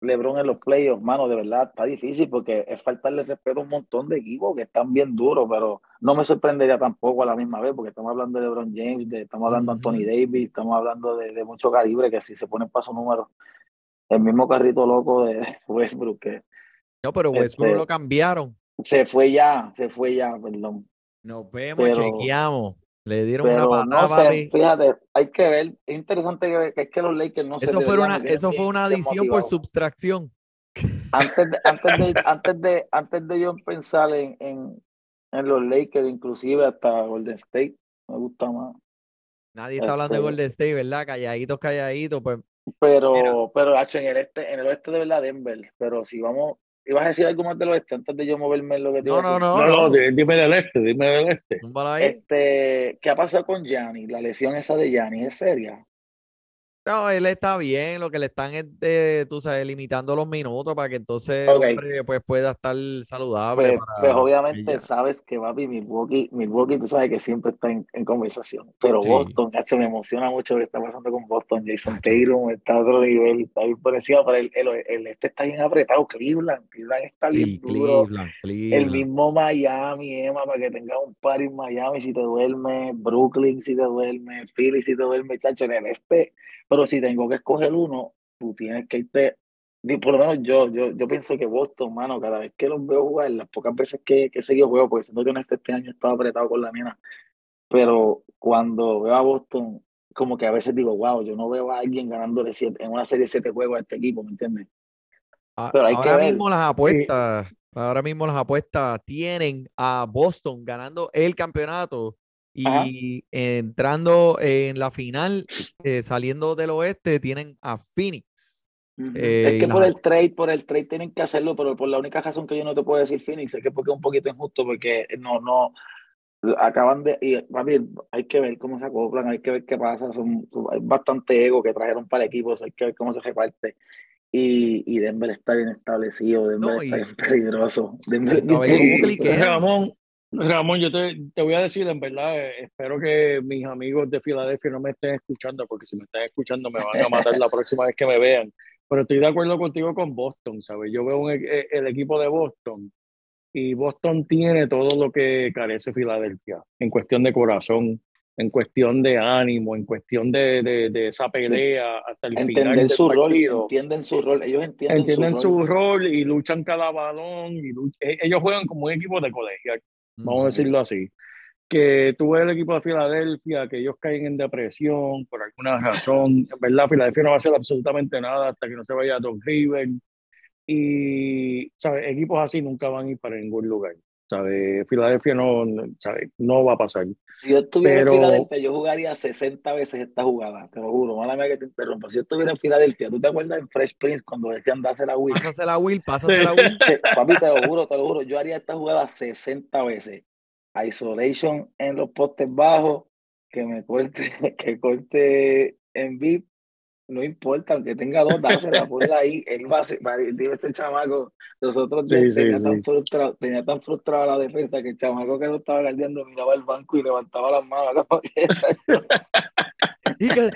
LeBron en los playoffs, mano, de verdad está difícil porque es faltarle respeto a un montón de equipos que están bien duros, pero no me sorprendería tampoco a la misma vez porque estamos hablando de LeBron James, de, estamos hablando de Anthony. Davis, estamos hablando de, de mucho calibre que si se ponen paso número, el mismo carrito loco de Westbrook que No, pero Westbrook Este- lo cambiaron. se fue ya, se fue ya, perdón. Nos vemos, pero- chequeamos. Le dieron una patada, no sé, fíjate, hay que ver, es interesante que, que es que los Lakers no se Eso de fue una, eso fue una adición por subtracción. antes de, antes de, antes de, antes de yo pensar en, en, en los Lakers, inclusive hasta Golden State, me gusta más. Nadie está hablando de Este- Golden State, ¿verdad? Calladitos, calladitos. Pues Pero, Mira. pero Hacho, en el este, en el oeste de verdad Denver. Pero si vamos, ibas a decir algo más del oeste antes de yo moverme en lo que te no, iba a no, decir? no, No, no, no. di- dime del este, dime del este. Este, ¿qué ha pasado con Gianni? La lesión esa de Gianni, ¿es seria? No, él está bien, lo que le están es, de, tú sabes, limitando los minutos para que entonces Ok. el hombre pues, pueda estar saludable. Pues, para pues obviamente sabes que papi Milwaukee, Milwaukee tú sabes que siempre está en, en conversación, pero Sí. Boston, Hacho, me emociona mucho lo que está pasando con Boston, Jason Tatum está a otro nivel, está bien por encima, pero el, el, el este está bien apretado, Cleveland, Cleveland está Sí, bien duro, Cleveland, el Cleveland. mismo Miami, Emma, para que tengas un par en Miami si te duerme, Brooklyn si te duerme, Philly si te duerme, chacho, en el este, pero si tengo que escoger uno, tú tienes que irte por lo menos yo, yo, yo pienso que Boston, mano, cada vez que los veo jugar, las pocas veces que, que he seguido juego, porque siendo que honesto, este año estaba apretado con la nena, pero cuando veo a Boston, como que a veces digo, wow, yo no veo a alguien ganándole siete, en una serie de siete juegos a este equipo, ¿me entiendes? A- pero hay que ahora ver. mismo las apuestas, ahora mismo las apuestas tienen a Boston ganando el campeonato Ajá. y entrando en la final, eh, saliendo del oeste, tienen a Phoenix. Eh, es que por las- el trade, por el trade tienen que hacerlo, pero por la única razón que yo no te puedo decir Phoenix es que porque es un poquito injusto, porque no, no, acaban de, y papi, hay que ver cómo se acoplan, hay que ver qué pasa, son, hay bastante ego que trajeron para el equipo, hay que ver cómo se reparte. Y, y Denver está bien establecido, Denver No, está y- bien peligroso. Denver No, bien cliquea. Ramón, Ramón, yo te, te voy a decir, en verdad, eh, espero que mis amigos de Filadelfia no me estén escuchando, porque si me están escuchando me van a matar la próxima vez que me vean. Pero estoy de acuerdo contigo con Boston, ¿sabes? Yo veo un e- eh, el equipo de Boston y Boston tiene todo lo que carece Filadelfia en cuestión de corazón, en cuestión de ánimo, en cuestión de, de, de esa pelea hasta el final del su rol, entienden su rol, ellos entienden, entienden su su rol. y luchan cada balón y e- ellos juegan como un equipo de colegio, vamos a decirlo así. que tú ves el equipo de Filadelfia, que ellos caen en depresión por alguna razón. En verdad, Filadelfia no va a hacer absolutamente nada hasta que no se vaya a Doc River. Y, ¿sabes? Equipos así nunca van a ir para ningún lugar. ¿Sabes? Filadelfia no, no, ¿sabes? no va a pasar. Si yo estuviera Pero- en Filadelfia, yo jugaría 60 veces esta jugada, te lo juro. Mala mía que te interrumpa. Si yo estuviera en Filadelfia, ¿tú te acuerdas en Fresh Prince cuando decían darse la Wii? Pásasela a Will, pásasela a Will. Che, papi, te lo juro, te lo juro. Yo haría esta jugada 60 veces. Isolation en los postes bajos, que me corte, que corte en VIP. No importa, aunque tenga dos, dásela, ponla ahí. Él va a ser, dime ese chamaco. Nosotros Sí, tenía, sí. Tan frustrado, tenía tan frustrada la defensa que el chamaco que no estaba guardiando miraba el banco y levantaba las manos. Y, que-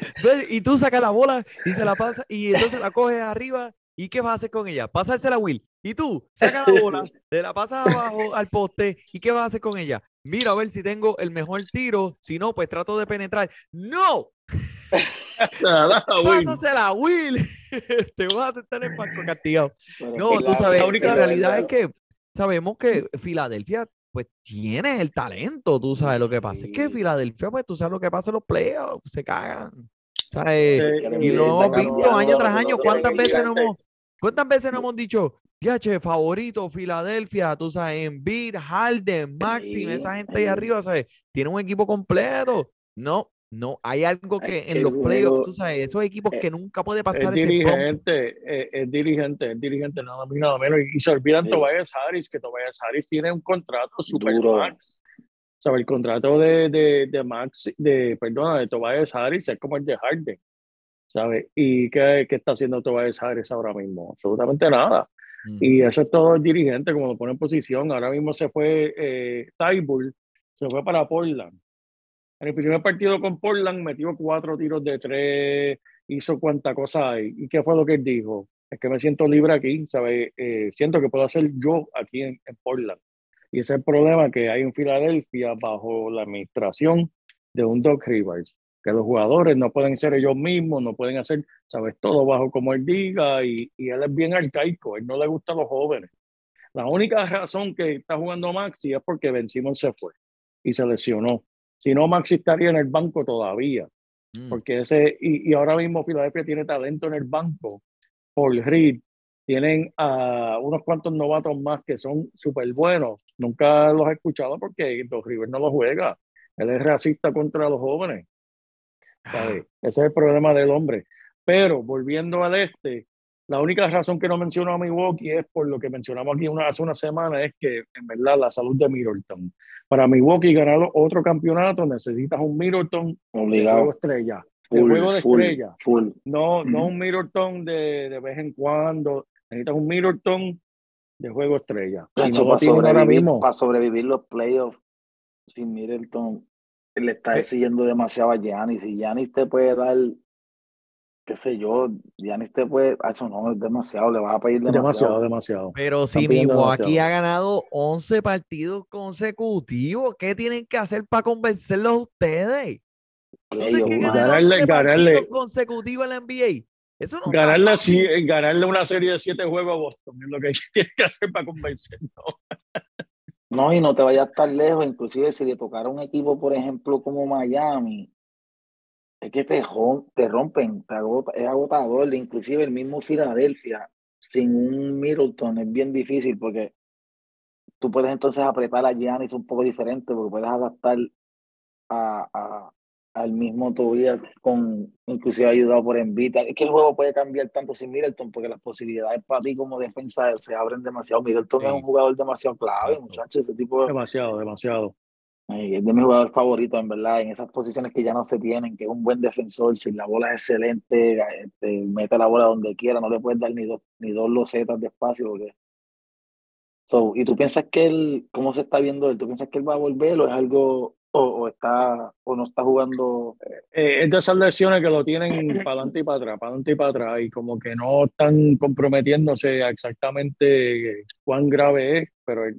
y tú sacas la bola y se la pasa y entonces la coges arriba. ¿Y qué vas a hacer con ella? Pasársela a Will. Y tú sacas la bola, te la pasas abajo al poste. ¿Y qué vas a hacer con ella? Mira a ver si tengo el mejor tiro. Si no, pues trato de penetrar. ¡No! Pásasela Will. te vas a estar en banco castigado. Pero No, tú la- sabes, la única la realidad es que sabemos que Filadelfia, pues tiene el talento, tú sabes lo que pasa. Es que Sí. Filadelfia, pues tú sabes lo que pasa en los playoffs, se cagan. ¿Sabes? Sí, le Y envíen lo hemos esta visto año tras año. ¿Cuántas veces no hemos, cuántas veces no hemos dicho, che, favorito, Filadelfia, tú sabes, Embiid, Harden, Maxim, Sí, esa gente ahí arriba, ¿sabes? Tiene un equipo completo. No, no, hay algo Es que en el los playoffs, tú sabes, esos equipos eh, que nunca puede Es pasar ese bump. dirigente, eh, es dirigente, es dirigente, nada más y nada menos. Y se olvidan Sí. Tobias Harris, que Tobias Harris tiene un contrato super Duro. max. ¿Sabe? El contrato de, de, de Max, de, perdona, de Tobias Harris es como el de Harden. ¿Sabe? ¿Y qué, qué está haciendo Tobias Harris ahora mismo? Absolutamente nada. Mm. Y eso es todo el dirigente, como lo pone en posición. Ahora mismo se fue eh, Tybull, se fue para Portland. En el primer partido con Portland metió cuatro tiros de tres, hizo cuanta cosa hay. ¿Y qué fue lo que él dijo? Es que me siento libre aquí, ¿sabes? Eh, siento que puedo hacer yo aquí en, en Portland. Y ese es el problema que hay en Filadelfia bajo la administración de un Doc Rivers, que los jugadores no pueden ser ellos mismos, no pueden hacer, ¿sabes? Todo bajo como él diga y, y él es bien arcaico, él no le gusta a los jóvenes. La única razón que está jugando Maxi es porque Ben Simmons se fue y se lesionó. Si no, Maxi estaría en el banco todavía. Mm. Porque ese, y, y ahora mismo Filadelfia tiene talento en el banco. Paul Reed, tienen a unos cuantos novatos más que son súper buenos. Nunca los he escuchado porque Dos River no los juega. Él es racista contra los jóvenes. ¿sabes? Ese es el problema del hombre. Pero volviendo al este, la única razón que no menciono a Milwaukee es por lo que mencionamos aquí una, hace una semana, es que en verdad la salud de Middleton. Para Milwaukee ganar otro campeonato necesitas un Middleton de juego Obligado. estrella. De Full, juego de full, estrella. full. No, no un Middleton de, de vez en cuando. Necesitas un Middleton de juego estrella. No sobrevivir, para sobrevivir los playoffs sin Middleton, le está Eh. exigiendo demasiado a Giannis. Y Giannis te puede dar, qué sé yo, Giannis te puede, eso no, es demasiado, le vas a pedir demasiado. Demasiado, demasiado. Pero si Milwaukee ha ganado 11 partidos consecutivos, ¿qué tienen que hacer para convencerlos a ustedes? ¿Tú sabes Playoff, que mano. ganar Ganarle- 11 ganarle- partidos consecutivos en la NBA? Eso no Ganarle, fácil. así, ganarle una serie de siete juegos a Boston es lo que tienes que hacer para convencernos. No, y no te vayas tan lejos, inclusive si le tocara un equipo, por ejemplo, como Miami, es que te, te rompen, te agota- es agotador, inclusive el mismo Filadelfia, sin un Middleton es bien difícil porque tú puedes entonces apretar a Giannis un poco diferente porque puedes adaptar a, a- al mismo Tobias con inclusive ayudado por Embiid. Es que el juego puede cambiar tanto sin Middleton porque las posibilidades para ti como defensa se abren demasiado. Middleton es un jugador demasiado clave, muchachos. Ese tipo Demasiado, demasiado. Es de mis jugadores favoritos, en verdad, en esas posiciones que ya no se tienen, que es un buen defensor, si la bola es excelente, este, mete la bola donde quiera, no le puedes dar ni dos, ni dos losetas de espacio. Porque... So, ¿Y tú piensas que él, cómo se está viendo él? ¿Tú piensas que él va a volver o es algo, o, o está, o no está jugando? Eh, es de esas lesiones que lo tienen para adelante y para atrás, para adelante y para atrás, y como que no están comprometiéndose a exactamente cuán grave es, pero eh,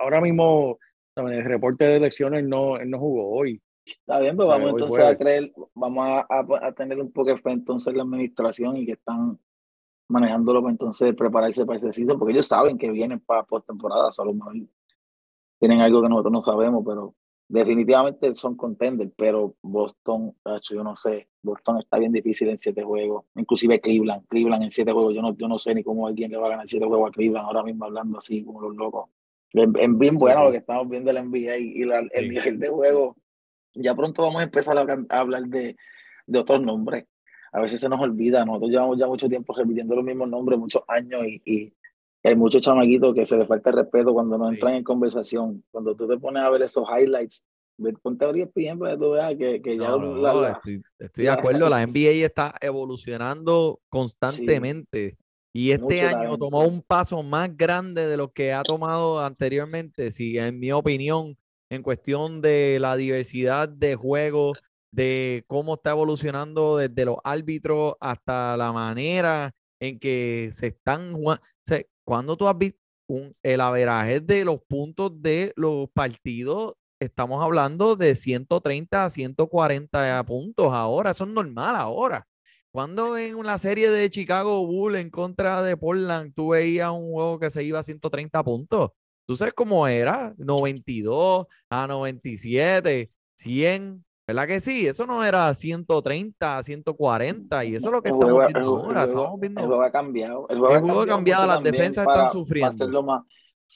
ahora mismo ¿sabes? el reporte de lesiones no, él no jugó hoy. Está bien, pues Vale, vamos entonces jueves. a creer, vamos a, a- a tener un poco de fe entonces en la administración y que están manejándolo para entonces prepararse para ese season, porque ellos saben que vienen para postemporada, solo a lo mejor tienen algo que nosotros no sabemos, pero definitivamente son contenders, pero Boston, yo no sé, Boston está bien difícil en siete juegos, inclusive Cleveland, Cleveland en siete juegos, yo no, yo no sé ni cómo alguien le va a ganar siete juegos a Cleveland ahora mismo hablando así como los locos. Es, bien bueno lo que estamos viendo en la NBA y, la- el Sí. nivel de juego. Ya pronto vamos a empezar a, a hablar de, de otros nombres. A veces se nos olvida, nosotros llevamos ya mucho tiempo repitiendo los mismos nombres, muchos años y, y hay muchos chamaquitos que se les falta el respeto cuando no Sí. entran en conversación. Cuando tú te pones a ver esos highlights, ponte a abrir para que tú veas que, que ya No, no, la- la- estoy, estoy de acuerdo. La NBA está evolucionando constantemente. Y este Mucho año tomó un paso más grande de lo que ha tomado anteriormente. Sí, en mi opinión, en cuestión de la diversidad de juegos, de cómo está evolucionando desde los árbitros hasta la manera en que se están jugando. cuando tú has visto un, el averaje de los puntos de los partidos, estamos hablando de 130 a 140 puntos ahora. Eso es normal ahora. Cuando en una serie de Chicago Bulls en contra de Portland, tú veías un juego que se iba a 130 puntos. ¿Tú sabes cómo era? 92 a 97, 100. ¿Verdad que sí? Eso no era 130 a 140 y eso es lo que el estamos juego- viendo el ahora. el Estamos El viendo juego ha cambiado. El juego, El juego ha cambiado, las defensas para- están para sufriendo. hacerlo más.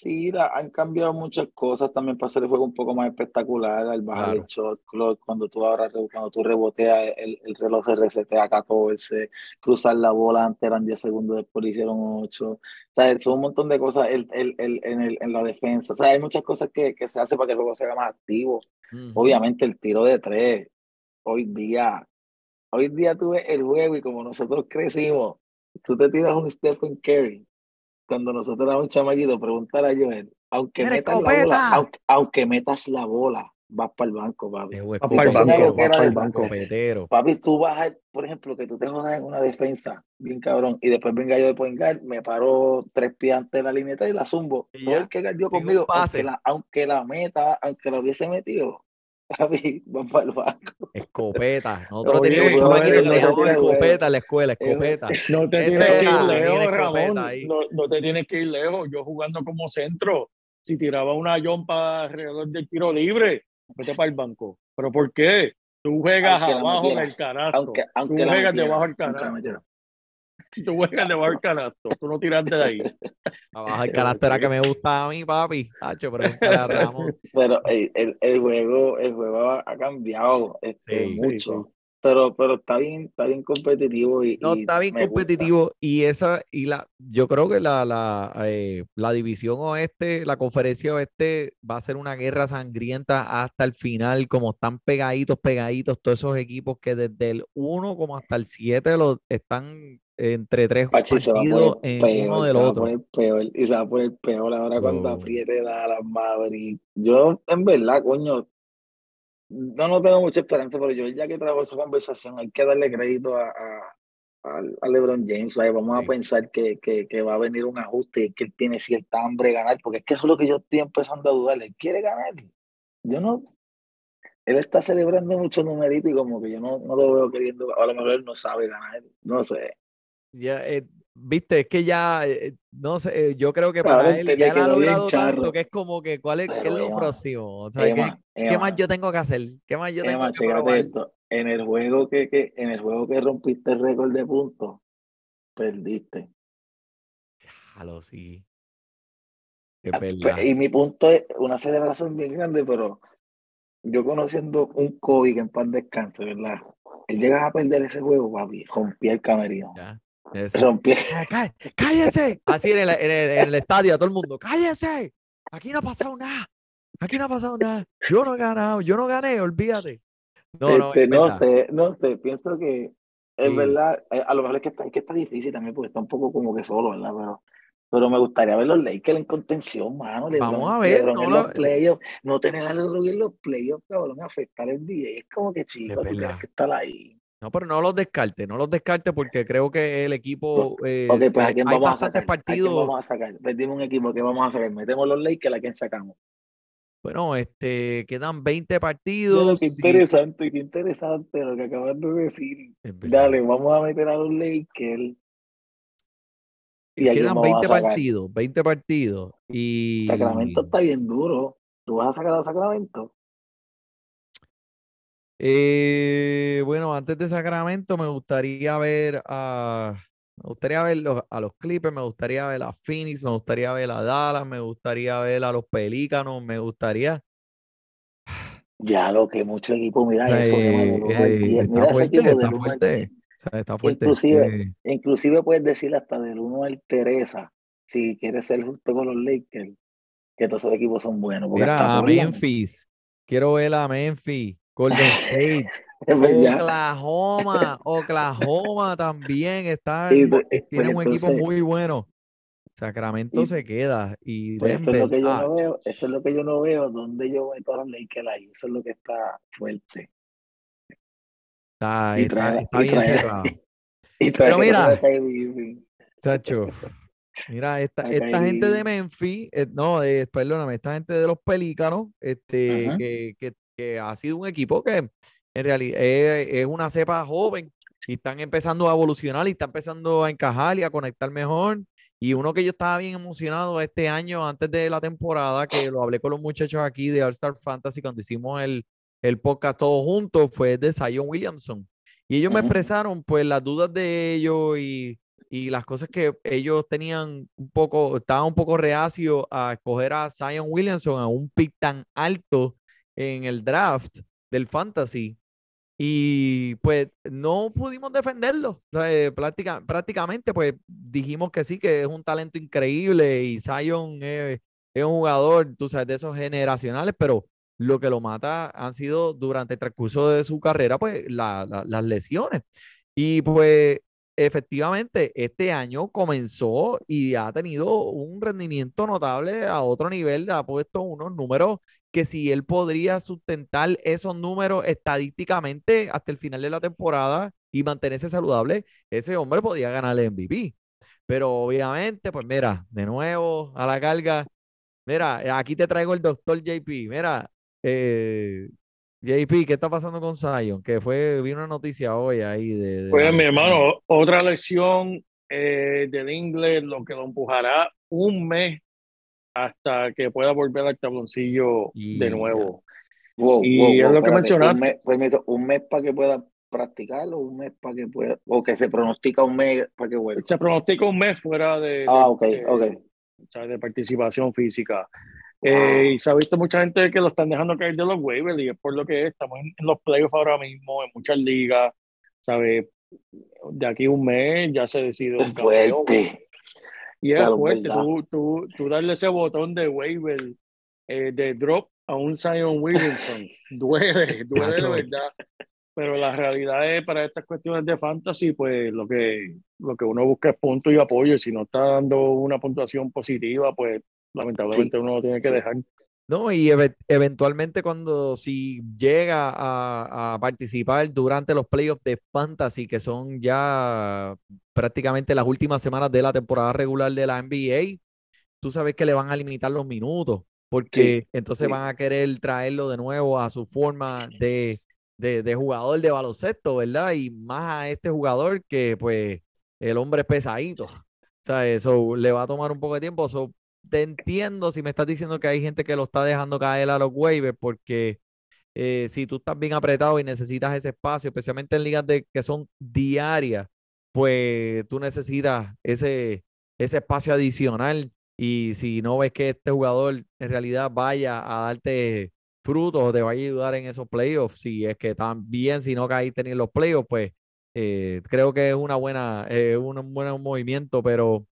Sí, la- han cambiado muchas cosas también para hacer el juego un poco más espectacular, al bajar Claro. el shot clock, cuando tú ahora cuando tú reboteas el, el reloj se resetea a 14, cruzar la bola antes eran 10 segundos, después hicieron 8. O sea, son un montón de cosas el, el, el- en, el- en la defensa. O sea, hay muchas cosas que, que se hace para que el juego sea más activo. Obviamente el tiro de tres, hoy día, hoy día tú ves el juego y como nosotros crecimos, tú te tiras un Stephen Curry. Cuando nosotros éramos chamaquitos, preguntar a Joel, aunque ¡Mira, metas la bola, aunque, aunque metas la bola, vas para el banco, papi. Es Va juego pa'l Esto es una banco, va loquera pa'l de- banco. escopetero. Papi, tú vas a, por ejemplo, que tú te jodas en una defensa, bien cabrón, y después venga yo de point guard, me paro tres pies antes de la lineeta y la zumbo. Y Todo ya, el que un conmigo, aunque la, aunque la meta, aunque la hubiese metido, papi, vas para el banco. Escopeta. Nosotros Oye, teníamos chamaquitos no te- escopeta en la escuela, escopeta. No te Este tienes que ir lejos, Ramón. No, no te tienes que ir lejos. Yo jugando como centro, si tiraba una yompa alrededor del tiro libre, vete para el banco. ¿Pero por qué? Tú juegas abajo del canasto. Aunque, aunque Tú juegas debajo del metiera. Tú juegas debajo del canasto. Tú no tiras de ahí. Abajo el canasto era que me gustaba a mí, papi. A Ramón. Pero el, el, el juego, el juego ha, ha cambiado este, Sí, sí, mucho. Pero, pero está bien, está bien competitivo y, No, está bien me gusta. competitivo y esa, y la, yo creo que la, la, eh, la división oeste, la conferencia oeste va a ser una guerra sangrienta hasta el final, como están pegaditos, pegaditos, todos esos equipos que desde el 1 como hasta el 7 los, están entre tres Pachi, se va a poner peor, uno se va a poner peor y se va a poner peor ahora cuando Oh. apriete Dallas Maverick. Yo, en verdad, coño, no, no tengo mucha esperanza, pero yo ya que trajo esa conversación, hay que darle crédito a, a, a- LeBron James. Vamos Sí. a pensar que, que, que va a venir un ajuste y que él tiene cierta hambre de ganar, porque es que eso es lo que yo estoy empezando a dudar. Él quiere ganar. Yo no. Él está celebrando mucho numerito y como que yo no, no lo veo queriendo, a lo mejor él no sabe ganar, no sé. Ya, eh, viste, es que ya, eh, no sé, eh, yo creo que para él ya él ha logrado tanto que es como que, ¿cuál es, qué es lo próximo? O sea, ¿qué, qué más yo tengo que hacer? ¿Qué más yo tengo que esto. En el juego que, que, en el juego que rompiste el récord de puntos, perdiste. Jalo, sí. Ah, verdad. Y mi punto es una celebración bien grande, pero yo conociendo un Kobe que en paz descanse, ¿verdad? Él llega a perder ese juego, papi, rompía el camerino. Ya. Ese- Rompía. ¡Ah, cá- ¡Cállese! Así en el, en, el, en el estadio, a todo el mundo, ¡cállese! Aquí no ha pasado nada. Aquí no ha pasado nada. Yo no he ganado, yo no gané, olvídate. No, no, Este, es no sé, no sé, pienso que es Sí. verdad, eh, a lo mejor es que está, es que está difícil también porque está un poco como que solo, ¿verdad? Pero, pero me gustaría ver los Lakers en contención, mano. Vamos a ver, no en lo- los playoffs, no tener a LeBron en los playoffs, cabrón, afectar el NBA. Es como que chico, tú tienes verdad. que estar ahí. No, pero no los descarte, no los descarte porque creo que el equipo. eh, Ok, pues a quién vamos a sacar. ¿A quién partidos. vamos a sacar? Pues dime un equipo que vamos a sacar. Metemos los Lakers, ¿a quién sacamos? Bueno, este, quedan 20 Mira, partidos. qué y- interesante, qué interesante lo que acabas de decir. Dale, vamos a meter a los Lakers. ¿Y Quedan vamos a 20 sacar? partidos, 20 partidos. Y Sacramento está bien duro. ¿Tú vas a sacar a Sacramento? Eh, bueno, antes de Sacramento me gustaría ver a, me gustaría ver los- a los Clippers, me gustaría ver a Phoenix, me gustaría ver a Dallas, me gustaría ver a los Pelícanos, me gustaría. Ya lo que mucho equipo, mira eso, eh, está ese fuerte, equipo está fuerte. O sea, está fuerte. Inclusive, eh, inclusive puedes decir hasta del 1 al Teresa, si quieres ser justo con los Lakers, que todos esos equipos son buenos. Mira, a Memphis. Quiero ver a Memphis, Golden State. Oklahoma, Oklahoma también está, Y de- eh, tiene pues un equipo muy bueno. Sacramento Y- se queda y Pues eso es lo que yo ah, no veo, eso es lo que yo no veo, donde yo meto a los Lakers ahí, eso es lo que está fuerte. está, y está- trae- está y bien trae- cerrado. Y Pero trae- mira. Chacho, mira, esta, gente de. Memphis, eh, no, eh, perdóname, esta gente de los Pelícanos, este, que, que, que ha sido un equipo que en realidad es, es una cepa joven y están empezando a evolucionar y están empezando a encajar y a conectar mejor. Y uno que yo estaba bien emocionado este año, antes de la temporada, que lo hablé con los muchachos aquí de All Star Fantasy cuando hicimos el, el podcast todos juntos, fue de Zion Williamson. Y ellos me expresaron pues las dudas de ellos y, y las cosas que ellos tenían un poco, estaban un poco reacios a escoger a Zion Williamson a un pick tan alto en el draft del fantasy. Y pues no pudimos defenderlo. O sea, eh, práctica- prácticamente pues dijimos que sí, que es un talento increíble y Zion es, un jugador, tú sabes, de esos generacionales, pero lo que lo mata han sido durante el transcurso de su carrera, pues la- la- las lesiones. Y pues efectivamente este año comenzó y ha tenido un rendimiento notable a otro nivel, ha puesto unos números que si él podría sustentar esos números estadísticamente hasta el final de la temporada y mantenerse saludable, ese hombre podía ganar el MVP. Pero obviamente, pues mira, de nuevo a la carga. Mira, aquí te traigo el doctor JP. Mira, eh, JP, ¿qué está pasando con Zion? Que fue, vi una noticia hoy ahí de... de Pues mi lesión. hermano, otra lección eh, del inglés, lo que lo empujará un mes hasta que pueda volver al tabloncillo Y de nuevo. Wow, Y wow, es wow, lo que mencionaste. Un mes, permiso, un mes para que pueda practicarlo, un mes para que pueda, o que se pronostica un mes para que vuelva. Se pronostica un mes fuera de, de- Ah, ok, de- ok. o sea, de participación física. Wow. Eh, y se ha visto mucha gente que lo están dejando caer de los waivers y es por lo que es. estamos en, en los playoffs ahora mismo, en muchas ligas, ¿sabes? De aquí a un mes ya se decide un campeón. Y es Claro, fuerte, tú, tú, tú darle ese botón de waiver, eh, de drop a un Zion Williamson, duele, duele de verdad. Pero la realidad es, para estas cuestiones de fantasy, pues lo que, lo que uno busca es punto y apoyo. Y si no está dando una puntuación positiva, pues lamentablemente uno lo tiene que sí. dejar. No, y eve- eventualmente cuando si llega a, a participar durante los playoffs de Fantasy, que son ya prácticamente las últimas semanas de la temporada regular de la NBA, tú sabes que le van a limitar los minutos, porque entonces sí. van a querer traerlo de nuevo a su forma de, de, de jugador de baloncesto, ¿verdad? Y más a este jugador que pues el hombre es pesadito. O sea, eso le va a tomar un poco de tiempo. So, te entiendo si me estás diciendo que hay gente que lo está dejando caer a los waivers, porque eh, si tú estás bien apretado y necesitas ese espacio, especialmente en ligas que son diarias, pues tú necesitas ese, ese espacio adicional. Y si no ves que este jugador en realidad vaya a darte frutos o te vaya a ayudar en esos playoffs, si es que también si no caíste en los playoffs, pues eh, creo que es una buena, eh, un buen movimiento, pero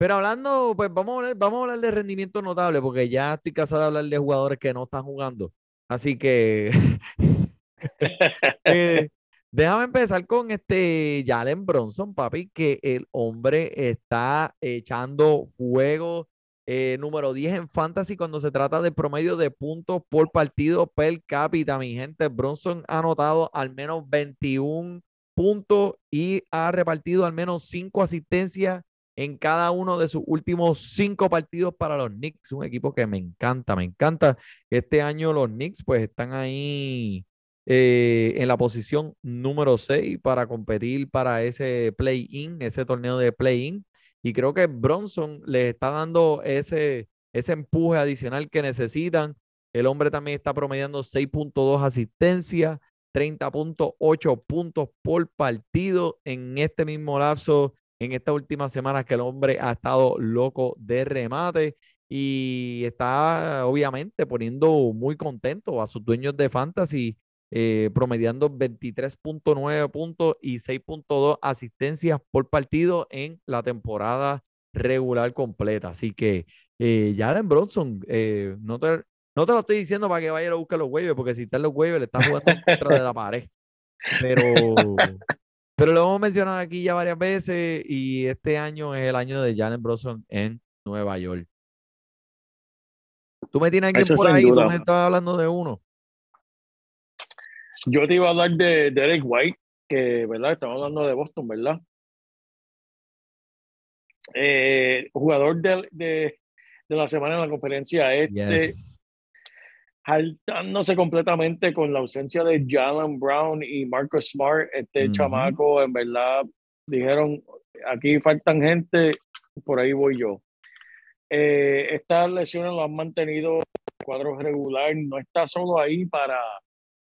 pero hablando, pues vamos a hablar, vamos hablar de rendimiento notable, porque ya estoy cansado de hablar de jugadores que no están jugando. Así que eh, déjame empezar con este Jalen Bronson, papi, que el hombre está echando fuego. eh, número 10 en fantasy cuando se trata de promedio de puntos por partido per cápita, mi gente. Bronson ha anotado al menos 21 puntos y ha repartido al menos 5 asistencias en cada uno de sus últimos cinco partidos para los Knicks, un equipo que me encanta, me encanta. Este año los Knicks pues están ahí eh, en la posición número 6 para competir para ese play-in, ese torneo de play-in. Y creo que Bronson les está dando ese, ese empuje adicional que necesitan. El hombre también está promediando 6.2 asistencias, 30.8 puntos por partido en este mismo lapso, en esta última semana que el hombre ha estado loco de remate y está obviamente poniendo muy contento a sus dueños de fantasy, eh, promediando 23.9 puntos y 6.2 asistencias por partido en la temporada regular completa. Así que eh, Jalen Bronson, eh, no, te, no te lo estoy diciendo para que vaya a buscar los waivers, porque si están los waivers, le están jugando contra de la pared. Pero, pero lo hemos mencionado aquí ya varias veces y este año es el año de Jalen Bronson en Nueva York. Tú me tienes Eso por ahí, tú duda. me estabas hablando de uno. Yo te iba a hablar de Derek White, que, ¿verdad? Estamos hablando de Boston, ¿verdad? Eh, jugador de, de, de la semana en la conferencia este, Yes. Saltándose completamente con la ausencia de Jalen Brown y Marcus Smart, este Ujú. chamaco, en verdad, dijeron, aquí faltan gente, por ahí voy yo. Eh, estas lesiones lo han mantenido en cuadro regular, no está solo ahí para,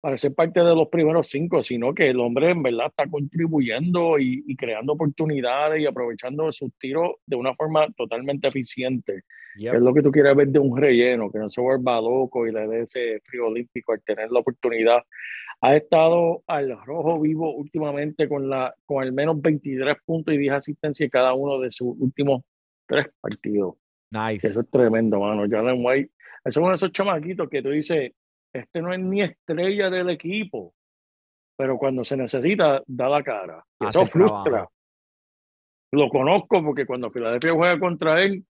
para ser parte de los primeros cinco, sino que el hombre en verdad está contribuyendo y, y creando oportunidades y aprovechando sus tiros de una forma totalmente eficiente Yep. que es lo que tú quieres ver de un relleno, que no se vuelva loco y le dé ese frío olímpico al tener la oportunidad. Ha estado al rojo vivo últimamente con, la, con al menos 23 puntos y 10 asistencias en cada uno de sus últimos tres partidos. Nice. Eso es tremendo, mano. Jalen White, ese es uno de esos chamaquitos que tú dices, este no es ni estrella del equipo, pero cuando se necesita, da la cara. Y eso trabajo. frustra. Lo conozco porque cuando Filadelfia juega contra él,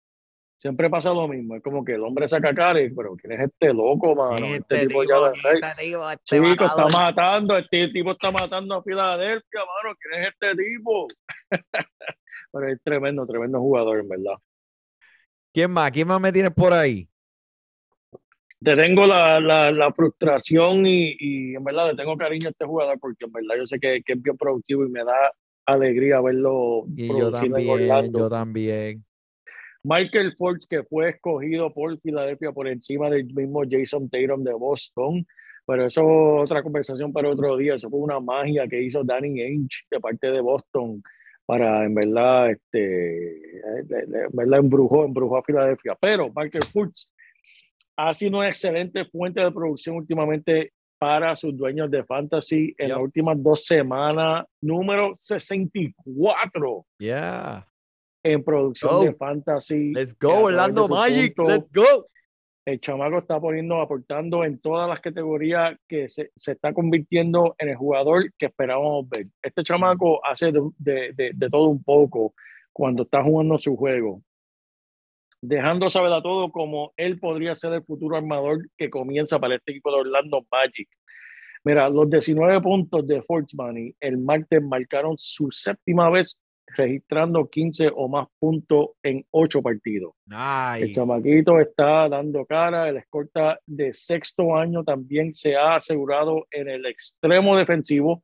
siempre pasa lo mismo. Es como que el hombre saca cara y, pero ¿quién es este loco, mano? Este, tipo, ya la- este tipo, este Chico, está matando, este tipo está matando a Filadelfia, mano. ¿Quién es este tipo? pero es tremendo, tremendo jugador, en verdad. ¿Quién más? ¿Quién más me tienes por ahí? Te tengo la, la, la frustración y, y en verdad le tengo cariño a este jugador porque en verdad yo sé que, que es bien productivo y me da alegría verlo Y yo en también, Orlando. yo también. Michael Forbes, que fue escogido por Filadelfia por encima del mismo Jason Tatum de Boston, pero eso es otra conversación para otro día. Eso fue una magia que hizo Danny Ainge de parte de Boston para, en verdad, este, eh, de- de- en verdad embrujó, embrujó a Filadelfia. Pero Michael Forbes ha sido una excelente fuente de producción últimamente para sus dueños de fantasy en Yep. las últimas dos semanas, número 64 Yeah. en producción go. de fantasy. Let's go, Orlando Magic. punto. Let's go. El chamaco está poniendo, aportando en todas las categorías que se, se está convirtiendo en el jugador que esperábamos ver. Este chamaco hace de, de- de- de todo un poco cuando está jugando su juego, dejando saber a todo como él podría ser el futuro armador que comienza para este equipo de Orlando Magic. Mira, los 19 puntos de Fortsman el martes marcaron su séptima vez registrando 15 o más puntos en 8 partidos. El Nice. chamaquito está dando cara, el escolta de sexto año también se ha asegurado en el extremo defensivo,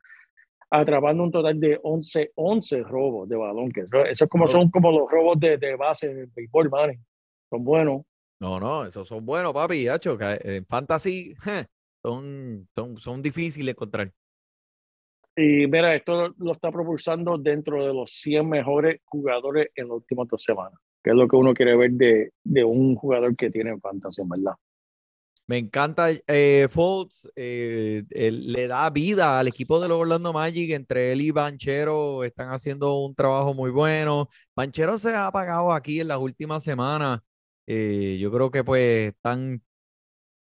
atrapando un total de 11, 11 robos de balón, que eso, eso es como, son como los robos de, de base en el béisbol, man. Son buenos. No, no, esos son buenos, papi. Hacho, que en fantasy je, son, son, son difíciles de encontrar. Y mira, esto lo está propulsando dentro de los 100 mejores jugadores en las últimas dos semanas, que es lo que uno quiere ver de, de un jugador que tiene en fantasy, en verdad. Me encanta eh, eh, le da vida al equipo de los Orlando Magic. Entre él y Banchero están haciendo un trabajo muy bueno. Banchero se ha apagado aquí en las últimas semanas. Eh, yo creo que pues están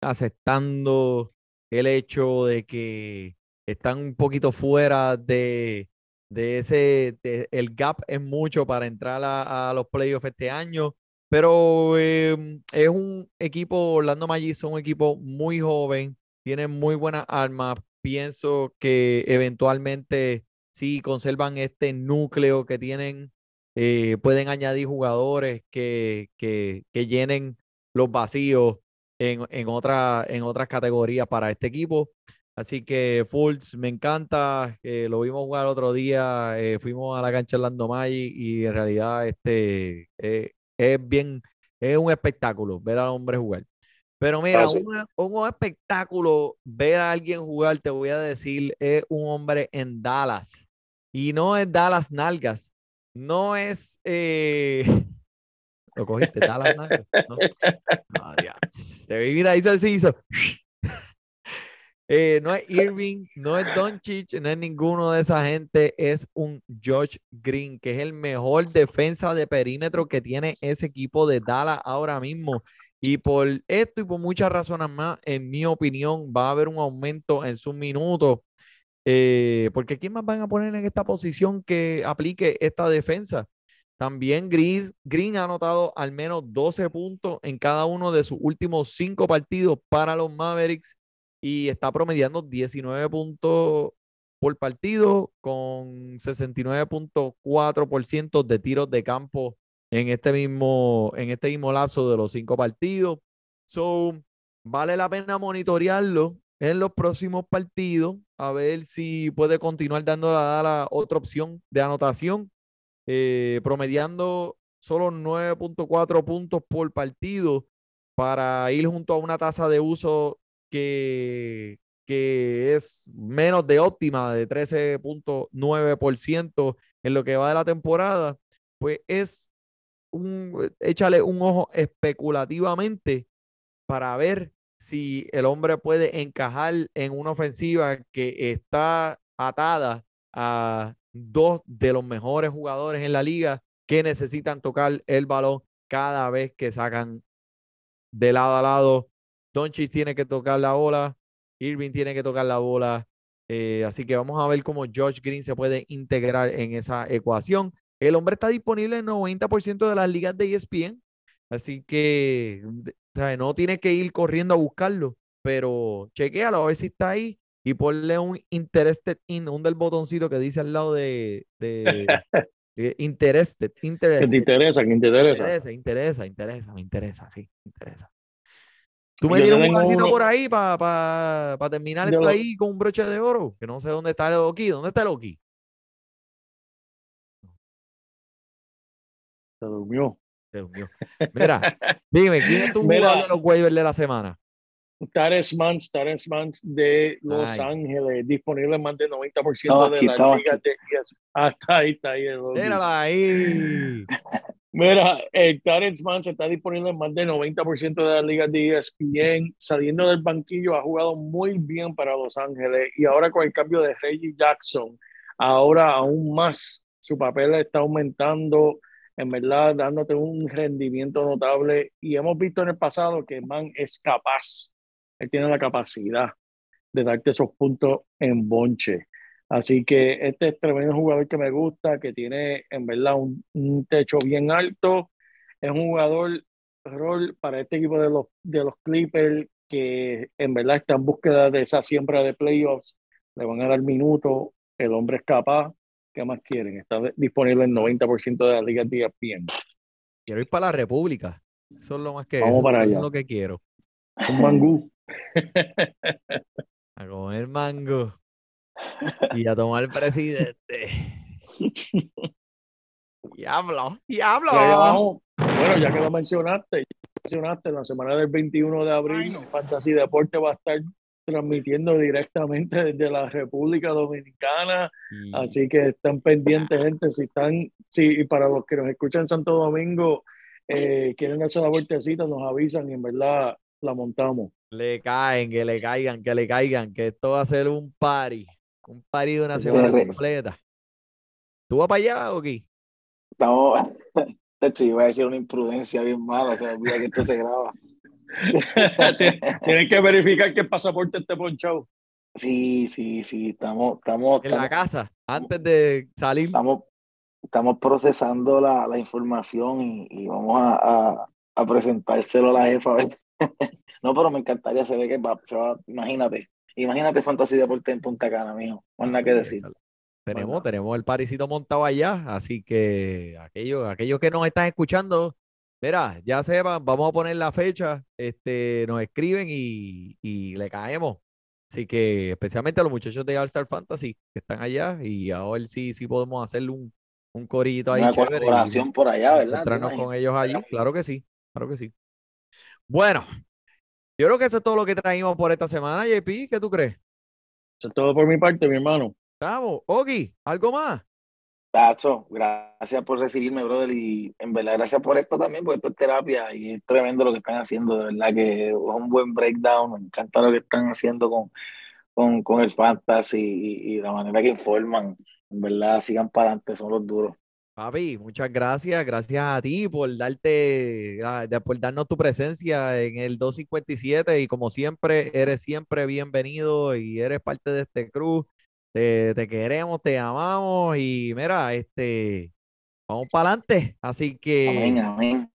aceptando el hecho de que están un poquito fuera de, de ese, el gap es mucho para entrar a, a los playoffs este año. Pero eh, es un equipo, Orlando Magic son un equipo muy joven, tienen muy buenas armas. Pienso que eventualmente, si conservan este núcleo que tienen, eh, pueden añadir jugadores que, que, llenen los vacíos en, en, otra, en otras categorías para este equipo. Así que Fultz me encanta, eh, lo vimos jugar otro día, eh, fuimos a la cancha Orlando Magic y en realidad este, es bien, es un espectáculo ver al hombre jugar. Pero mira, Ah, sí. un, un espectáculo ver a alguien jugar, te voy a decir, es un hombre en Dallas. Y no es Dallas Nalgas. No es. eh, Lo cogiste, Dallas Nalgas. No. Ah, diach. Te vi, mira, hizo así, hizo. Eh, no es Irving, no es Doncic, no es ninguno de esa gente, es un Josh Green, que es el mejor defensa de perímetro que tiene ese equipo de Dallas ahora mismo. Y por esto y por muchas razones más, en mi opinión, va a haber un aumento en sus minutos. eh, porque ¿quién más van a poner en esta posición que aplique esta defensa? También Gris- Green ha anotado al menos 12 puntos en cada uno de sus últimos cinco partidos para los Mavericks y está promediando 19 puntos por partido con 69.4% de tiros de campo en este mismo, en este mismo lapso de los cinco partidos. So, vale la pena monitorearlo en los próximos partidos, a ver si puede continuar dando la otra opción de anotación, eh, promediando solo 9.4 puntos por partido para ir junto a una tasa de uso que, que es menos de óptima, de 13.9% en lo que va de la temporada, pues es un, échale un ojo especulativamente para ver si el hombre puede encajar en una ofensiva que está atada a dos de los mejores jugadores en la liga que necesitan tocar el balón cada vez que sacan de lado a lado. Doncic tiene que tocar la bola, Irving tiene que tocar la bola. eh, así que vamos a ver cómo Josh Green se puede integrar en esa ecuación. El hombre está disponible en 90% de las ligas de ESPN, así que o sea, no tiene que ir corriendo a buscarlo, pero chequéalo a ver si está ahí y ponle un interested in, un del botoncito que dice al lado de, de, de interested, Que interested. te interesa, que te interesa. Interesa, interesa, interesa, me interesa, sí, me interesa. Tú me tienes un uno- por ahí para terminar Yo esto lo- ahí con un broche de oro, que no sé dónde está el Loki, ¿dónde está el Loki? Se durmió. Se durmió. Mira, dime, ¿quién es tu Mira. jugador de los waivers de la semana? Terence Mans, Terence Mans de Los Nice. Ángeles, disponible en más del 90% Estaba de las ligas aquí. de ES. Ah, está ahí, está ahí. el Loki. Mírala ahí. Mira, el Terence Mans está disponible en más del 90% de las ligas de ESPN. Saliendo del banquillo, ha jugado muy bien para Los Ángeles. Y ahora con el cambio de Reggie Jackson, ahora aún más su papel está aumentando, en verdad, dándote un rendimiento notable. Y hemos visto en el pasado que Man es capaz, él tiene la capacidad de darte esos puntos en bonche. Así que este es tremendo jugador que me gusta, que tiene en verdad un, un techo bien alto. Es un jugador rol para este equipo de los, de los Clippers que en verdad está en búsqueda de esa siembra de playoffs. Le van a dar minutos. El hombre es capaz. ¿Qué más quieren? Está disponible en 90% de las ligas de ESPN. Quiero ir para la República. Eso es lo más que Vamos eso, para eso allá. es lo que quiero. Un mangú. A comer mango y a tomar presidente. Diablo, diablo. Vamos- bueno, ya que lo mencionaste, ya lo mencionaste, la semana del 21 de abril, Fantasy Deporte va a estar transmitiendo directamente desde la República Dominicana. Así que están pendientes, gente. Si están, si y para los que nos escuchan en Santo Domingo, eh, quieren hacer la vueltecita, nos avisan y en verdad la montamos. Le caen, que le caigan, que le caigan, que esto va a ser un party. Un party de una semana completa. ¿Tú vas para allá o qué? Estamos, de hecho, iba a decir una imprudencia bien mala, se me olvida que esto se graba. Tienen que verificar que el pasaporte esté ponchado. Sí, sí, sí, estamos, estamos, En la casa, antes de salir. estamos, estamos procesando la, la información y, y vamos a, a, a presentárselo a la jefa. a ver. No, pero me encantaría, se ve que va, se va, imagínate, imagínate Fantasy Deporte en Punta Cana, mijo, no hay nada que decir. Tenemos, Bueno. tenemos el parisito montado allá, así que aquellos, aquellos que nos están escuchando, mira, ya sepan, vamos a poner la fecha, este, nos escriben y, y le caemos. Así que especialmente a los muchachos de All Star Fantasy que están allá y a ver si, si podemos hacerle un, un corillito ahí Una y colaboración por allá, ¿verdad? ¿Te encontrarnos con ellos allí. Claro que sí, claro que sí. Bueno, Yo creo que eso es todo lo que traímos por esta semana, JP. ¿Qué tú crees? Eso es todo por mi parte, mi hermano. Estamos. Ogi, ¿algo más? Tacho, gracias por recibirme, brother, y en verdad gracias por esto también, porque esto es terapia y es tremendo lo que están haciendo, de verdad que es un buen breakdown, me encanta lo que están haciendo con, con, con el fantasy y, y la manera que informan, en verdad sigan para adelante, son los duros. Papi, muchas gracias. Gracias a ti por darte, ah, por darnos tu presencia en el 257 y como siempre, eres siempre bienvenido y eres parte de este crew. Te, te queremos, te amamos y mira, este, vamos para adelante. Así que Amén, amén.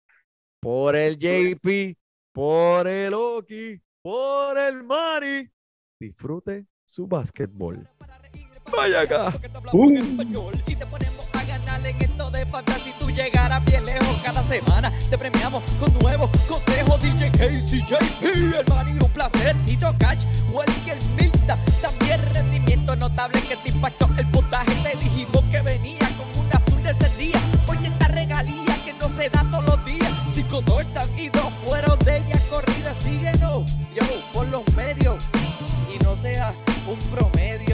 por el JP, por el Oki, por el Mari, disfrute su básquetbol. Vaya acá si tú llegaras bien lejos. Cada semana te premiamos con nuevos consejos. DJ KCJP, hermano, y un placer. Tito Cash, Welker Milta. También rendimiento notable que te impactó el puntaje. Te dijimos que venía con una azul de ese día. Oye, esta regalía que no se da todos los días. Cinco, dos están y dos fueron de ella corrida. Síguenos, yo, por los medios. Y no seas un promedio.